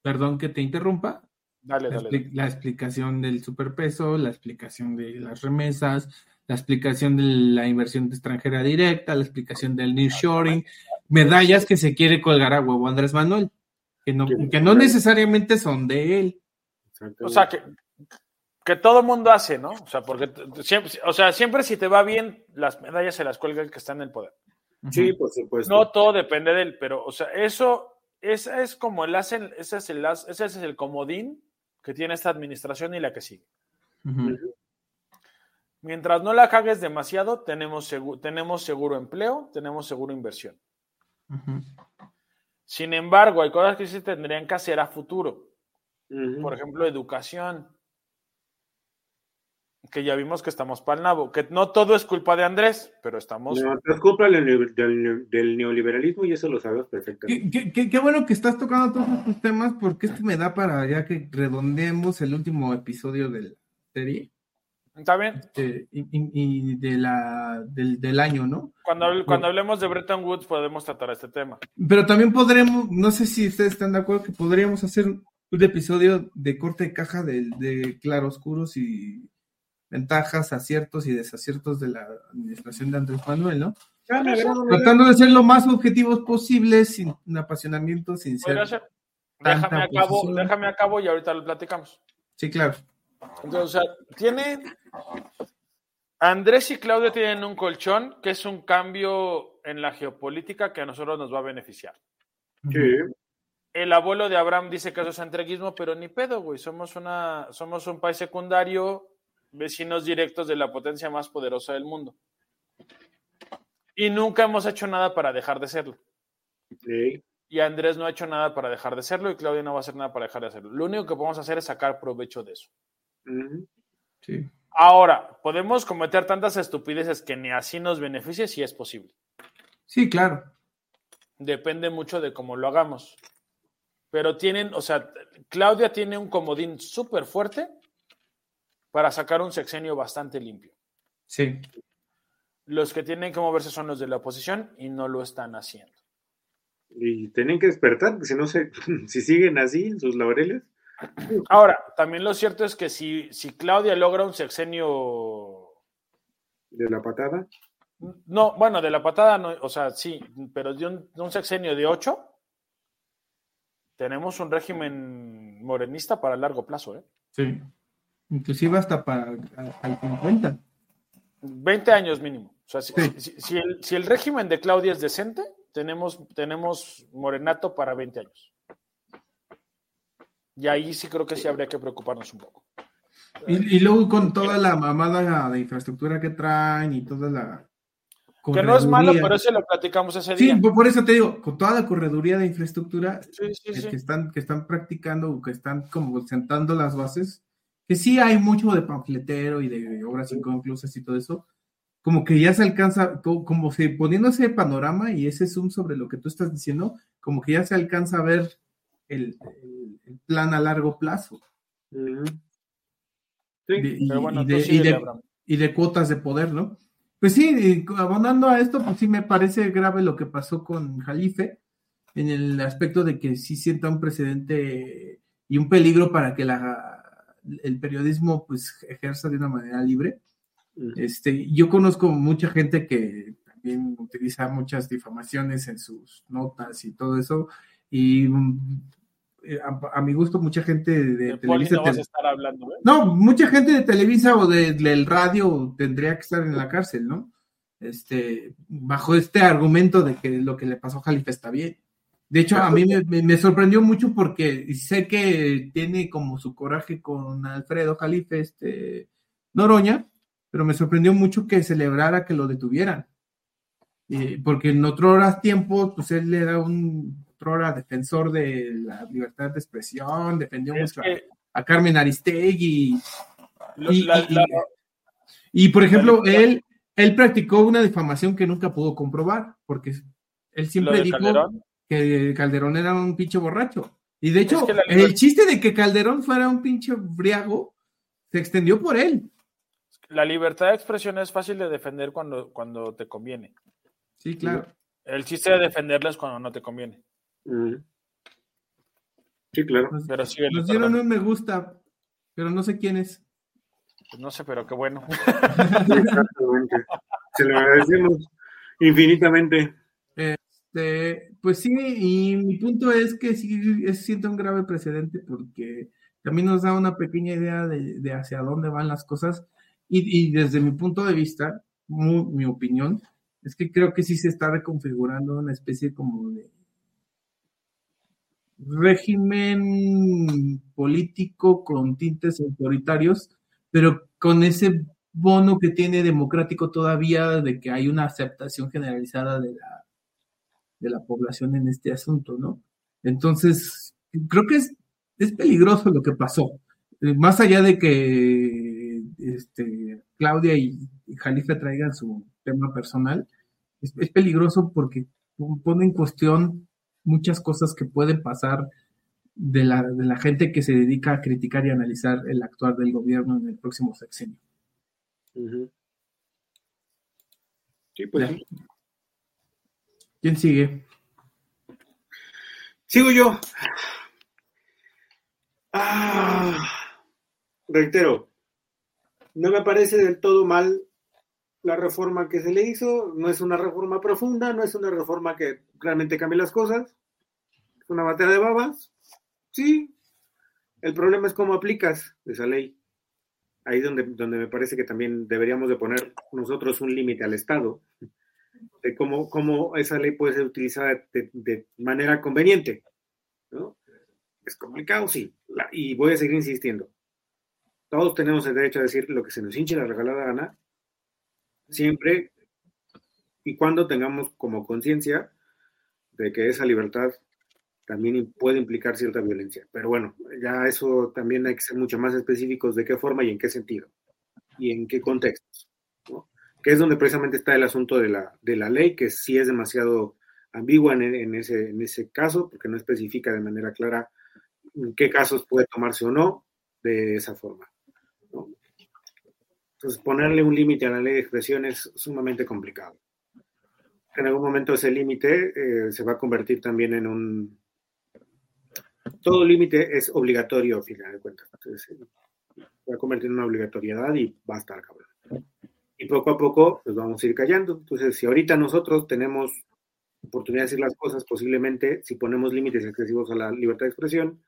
perdón que te interrumpa, Dale, la, la, explicación del superpeso, la explicación de las remesas, la explicación de la inversión extranjera directa, la explicación del nearshoring, medallas que se quiere colgar a huevo Andrés Manuel, que no, que no necesariamente son de él. O sea, que, que todo mundo hace, ¿no? O sea, porque siempre, o sea, siempre si te va bien, las medallas se las cuelga el que está en el poder. Sí, por supuesto. No todo depende de él, pero, o sea, eso, esa es como el hacen, ese es el, ese es el comodín que tiene esta administración y la que sigue. Mientras no la cagues demasiado, tenemos, seguro, tenemos seguro empleo, tenemos seguro inversión. Sin embargo, hay cosas que sí tendrían que hacer a futuro. Por ejemplo, educación. Que ya vimos que estamos para el nabo. Que no todo es culpa de Andrés, pero estamos. No, es culpa del, del, neoliberalismo y eso lo sabes perfectamente. Qué, bueno que estás tocando todos estos temas porque esto me da para ya que redondeemos el último episodio de la serie. ¿Está bien? Este, y, de la, del, año, ¿no? Cuando, cuando hablemos de Bretton Woods podemos tratar este tema. Pero también podremos, no sé si ustedes están de acuerdo, que podríamos hacer un episodio de corte de caja de, de claroscuros y ventajas, aciertos y desaciertos de la administración de Andrés Manuel, ¿no? Tratando de ser lo más objetivos posible, sin un apasionamiento, sin ser. Déjame a, cabo, déjame a cabo y ahorita lo platicamos. Sí, claro. Entonces, o sea, tiene. Andrés y Claudia tienen un colchón que es un cambio en la geopolítica que a nosotros nos va a beneficiar. Sí. El abuelo de Abraham dice que eso es entreguismo, pero ni pedo, güey. Somos, una, somos un país secundario vecinos directos de la potencia más poderosa del mundo. Y nunca hemos hecho nada para dejar de serlo. Y Andrés no ha hecho nada para dejar de serlo y Claudia no va a hacer nada para dejar de hacerlo. Lo único que podemos hacer es sacar provecho de eso. Ahora, podemos cometer tantas estupideces que ni así nos beneficie si es posible. Sí, claro. Depende mucho de cómo lo hagamos. Pero tienen, o sea, Claudia tiene un comodín súper fuerte para sacar un sexenio bastante limpio. Sí. Los que tienen que moverse son los de la oposición y no lo están haciendo. Y tienen que despertar, porque si no se, si siguen así en sus laureles. Ahora, también lo cierto es que si, si Claudia logra un sexenio... ¿De la patada? No, bueno, de la patada no, o sea, sí, pero de un, sexenio de ocho, tenemos un régimen morenista para largo plazo, ¿eh? Sí, inclusive hasta para el 50. 20 años mínimo. O sea, si, el, si, el, régimen de Claudia es decente, tenemos, tenemos morenato para 20 años. Y ahí sí creo que sí habría que preocuparnos un poco. Y, luego con toda la mamada de infraestructura que traen y toda la... Que no es malo, pero eso lo platicamos ese día. Sí, por eso te digo, con toda la correduría de infraestructura que, están, que están practicando, que están como sentando las bases, que sí hay mucho de panfletero y de obras inconclusas y todo eso, como que ya se alcanza, como, si poniendo ese panorama y ese zoom sobre lo que tú estás diciendo, como que ya se alcanza a ver el, plan a largo plazo. y, de, cuotas de poder, ¿no? Pues sí, abonando a esto, pues sí me parece grave lo que pasó con Jalife, en el aspecto de que sí sienta un precedente y un peligro para que la, el periodismo pues ejerza de una manera libre este, yo conozco mucha gente que también utiliza muchas difamaciones en sus notas y todo eso, y mm, eh, a, mi gusto mucha gente de, Televisa... No, mucha gente de Televisa o del radio tendría que estar en la cárcel, ¿no? Este, bajo este argumento de que lo que le pasó a Jalife está bien. De hecho, a mí me, me, sorprendió mucho porque sé que tiene como su coraje con Alfredo Jalife, este, Noroña, pero me sorprendió mucho que celebrara que lo detuvieran. porque en otro hora tiempo, pues él era un defensor de la libertad de expresión, defendió mucho a, Carmen Aristegui. Y, por ejemplo, él, él practicó una difamación que nunca pudo comprobar, porque él siempre dijo que Calderón era un pinche borracho. Y de hecho, el chiste de que Calderón fuera un pinche briago se extendió por él la libertad de expresión es fácil de defender cuando, cuando te conviene. Sí, claro. El chiste de defenderla es cuando no te conviene. Mm. Sí, claro. Nos, pero nos dieron un me gusta, pero no sé quién es. Pues no sé, pero qué bueno. Exactamente. Se lo agradecemos infinitamente. Este, pues sí, y mi punto es que sí siento un grave precedente porque también nos da una pequeña idea de, de hacia dónde van las cosas y, desde mi punto de vista, mi opinión, es que creo que sí se está reconfigurando una especie como de régimen político con tintes autoritarios, pero con ese bono que tiene democrático todavía de que hay una aceptación generalizada de la, de la población en este asunto, ¿no? Entonces, creo que es, es peligroso lo que pasó. Eh, más allá de que este, Claudia y, Jalife traigan su tema personal, es, peligroso porque pone en cuestión muchas cosas que pueden pasar de la, de la gente que se dedica a criticar y analizar el actuar del gobierno en el próximo sexenio. Sí, pues ¿Quién sigue? Sigo yo. Ah, reitero, no me parece del todo mal la reforma que se le hizo, no es una reforma profunda, no es una reforma que realmente cambie las cosas, es una batalla de babas, sí, el problema es cómo aplicas esa ley. Ahí es donde, donde me parece que también deberíamos de poner nosotros un límite al Estado, de cómo, cómo, esa ley puede ser utilizada de, manera conveniente. ¿no? Es complicado, sí, y voy a seguir insistiendo. Todos tenemos el derecho a decir lo que se nos hinche la regalada gana, siempre y cuando tengamos como conciencia de que esa libertad también puede implicar cierta violencia. Pero bueno, ya eso también hay que ser mucho más específicos de qué forma y en qué sentido y en qué contextos. Que es donde precisamente está el asunto de la, de la ley, que sí es demasiado ambigua en, ese, en ese caso, porque no especifica de manera clara en qué casos puede tomarse o no de esa forma. Entonces, ponerle un límite a la ley de expresión es sumamente complicado. En algún momento ese límite eh, se va a convertir también en un, todo límite es obligatorio, al final de cuentas. Entonces, va a convertir en una obligatoriedad y va a estar cabrón. Y poco a poco nos vamos a ir callando. Entonces, si ahorita nosotros tenemos oportunidad de decir las cosas, posiblemente, si ponemos límites excesivos a la libertad de expresión,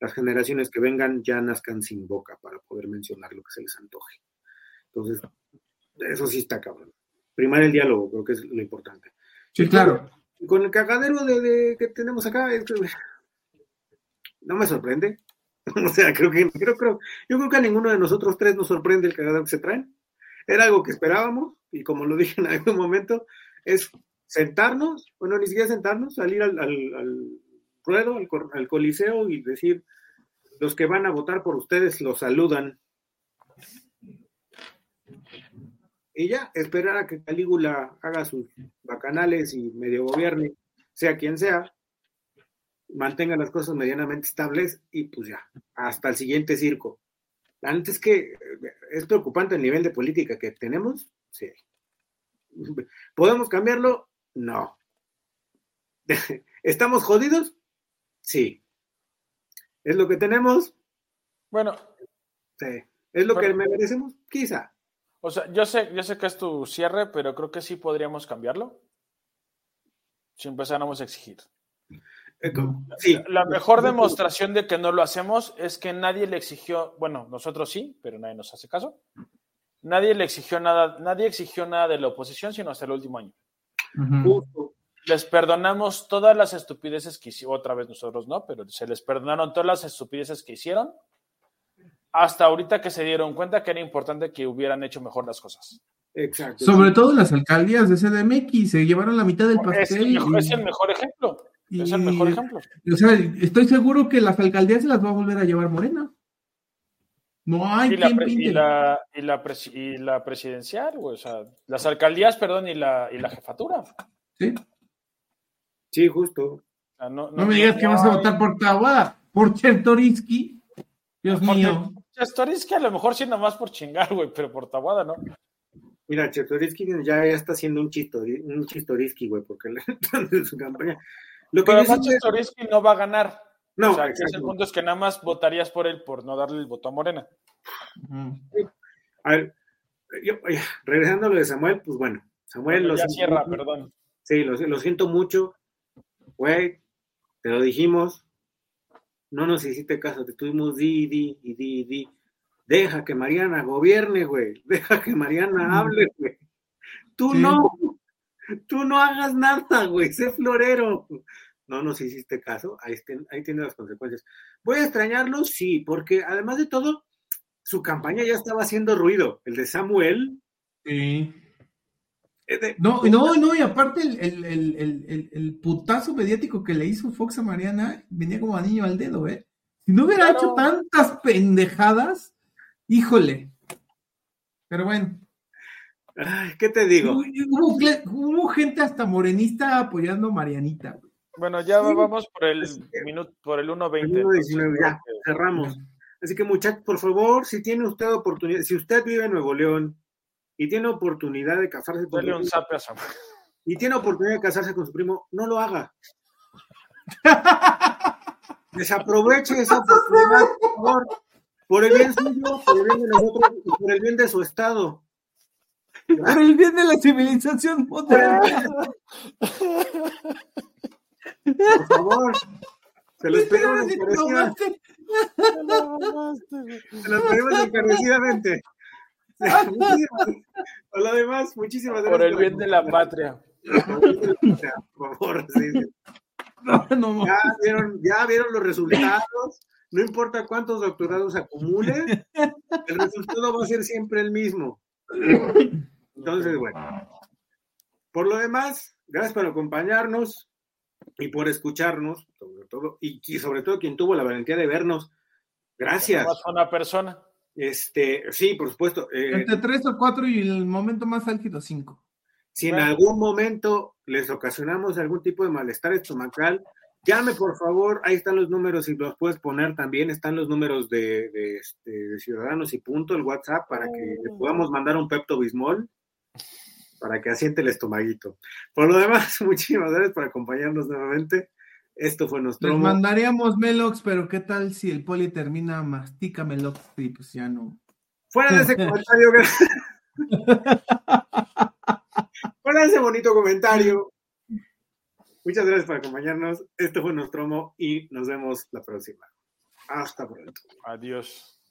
las generaciones que vengan ya nazcan sin boca para poder mencionar lo que se les antoje. Entonces, eso sí está cabrón. Primar el diálogo, creo que es lo importante. Sí, claro. Con el cagadero de, que tenemos acá, no me sorprende. o sea, creo que, creo, creo, yo creo que a ninguno de nosotros tres nos sorprende el cagadero que se traen. Era algo que esperábamos, y como lo dije en algún momento, es sentarnos, bueno, ni siquiera sentarnos, salir al, al, ruedo, al, al, coliseo y decir, los que van a votar por ustedes los saludan. Y ya, esperar a que Calígula haga sus bacanales y medio gobierne, sea quien sea, mantenga las cosas medianamente estables y pues ya, hasta el siguiente circo. Antes que es preocupante el nivel de política que tenemos, sí. ¿Podemos cambiarlo? No. ¿Estamos jodidos? Sí. ¿Es lo que tenemos? Bueno. Sí. ¿Es lo que merecemos? Quizá. O sea, yo sé, yo sé que es tu cierre, pero creo que sí podríamos cambiarlo. Si empezáramos a exigir. Eh, la mejor demostración de que no lo hacemos es que nadie le exigió, bueno, nosotros sí, pero nadie nos hace caso. Nadie le exigió nada, nadie exigió nada de la oposición sino hasta el último año. Les perdonamos todas las estupideces que hicieron, otra vez nosotros no, pero se les perdonaron todas las estupideces que hicieron hasta ahorita que se dieron cuenta que era importante que hubieran hecho mejor las cosas. Exacto. Sobre todo las alcaldías de CDMX se llevaron la mitad del pastel. Es el mejor, es el mejor ejemplo. es el mejor ejemplo. O sea, estoy seguro que las alcaldías se las va a volver a llevar Morena. No hay y quien la, y la, y, la y la, presidencial, o sea, las alcaldías, perdón, y la, y la jefatura. Sí. Sí, justo. no, me digas que vas a votar por Tahuada, por Chertorinsky. Dios mío. Chertorinsky a lo mejor sí más por chingar, güey, pero por Tahuada no. Mira, Chertorinsky ya, está haciendo un, un chistorinsky, güey, porque en su campaña. Lo que pero además Chertorinsky no va a ganar. No, o sea, el punto es que nada más votarías por él por no darle el voto a Morena. A ver, yo, regresando a lo de Samuel, pues bueno, Samuel lo ya cierra, perdón. Sí, lo, lo, siento mucho, güey, te lo dijimos, no nos hiciste caso, te tuvimos di, di, y di, di. Deja que Mariana gobierne, güey, deja que Mariana hable, güey. Tú no, tú no hagas nada, güey, sé florero no nos hiciste caso, ahí, ahí tiene las consecuencias. ¿Voy a extrañarlo? Sí, porque además de todo, su campaña ya estaba haciendo ruido. El de Samuel. Sí. No, no, no, y aparte el, putazo mediático que le hizo Fox a Mariana venía como anillo al dedo, ¿eh? Si no hubiera hecho tantas pendejadas, híjole. Pero bueno. ¿Qué te digo? Hubo, hubo, gente hasta morenista apoyando a Marianita, güey. Bueno, ya vamos por el minuto, por el 1.20. ya, cerramos. Así que muchachos, por favor, si tiene usted oportunidad, si usted vive en Nuevo León y tiene oportunidad de casarse con su primo, y tiene oportunidad de casarse con su primo, no lo haga. Desaproveche esa oportunidad, por favor, por el bien suyo, por el bien de nosotros y por el bien de su estado. Por el bien de la civilización moderna. Por favor. Se los pedimos encarecidamente. Se los pedimos encarecidamente. Por lo demás, muchísimas gracias. Por el bien de la patria. Por favor, Ya, vieron, ya vieron los resultados. No importa cuántos doctorados acumulen, el resultado va a ser siempre el mismo. Entonces, bueno. Por lo demás, gracias por acompañarnos y por escucharnos, sobre todo, y, sobre todo quien tuvo la valentía de vernos. Gracias. una persona. Este, sí, por supuesto. Eh, Entre tres o cuatro y el momento más álgido, cinco. Si en algún momento les ocasionamos algún tipo de malestar estomacal, llame por favor, ahí están los números y los puedes poner también, están los números de, de, este, Ciudadanos y punto, el WhatsApp, para que le podamos mandar un Pepto Bismol para que asiente el estomaguito. Por lo demás, muchísimas gracias por acompañarnos nuevamente. Esto fue nuestro. Les mandaríamos Melox, pero ¿qué tal si el poli termina mastica Melox y pues ya no? Fuera de ese comentario. Fuera de ese bonito comentario. Muchas gracias por acompañarnos. Esto fue Nostromo y nos vemos la próxima. Hasta pronto. Adiós.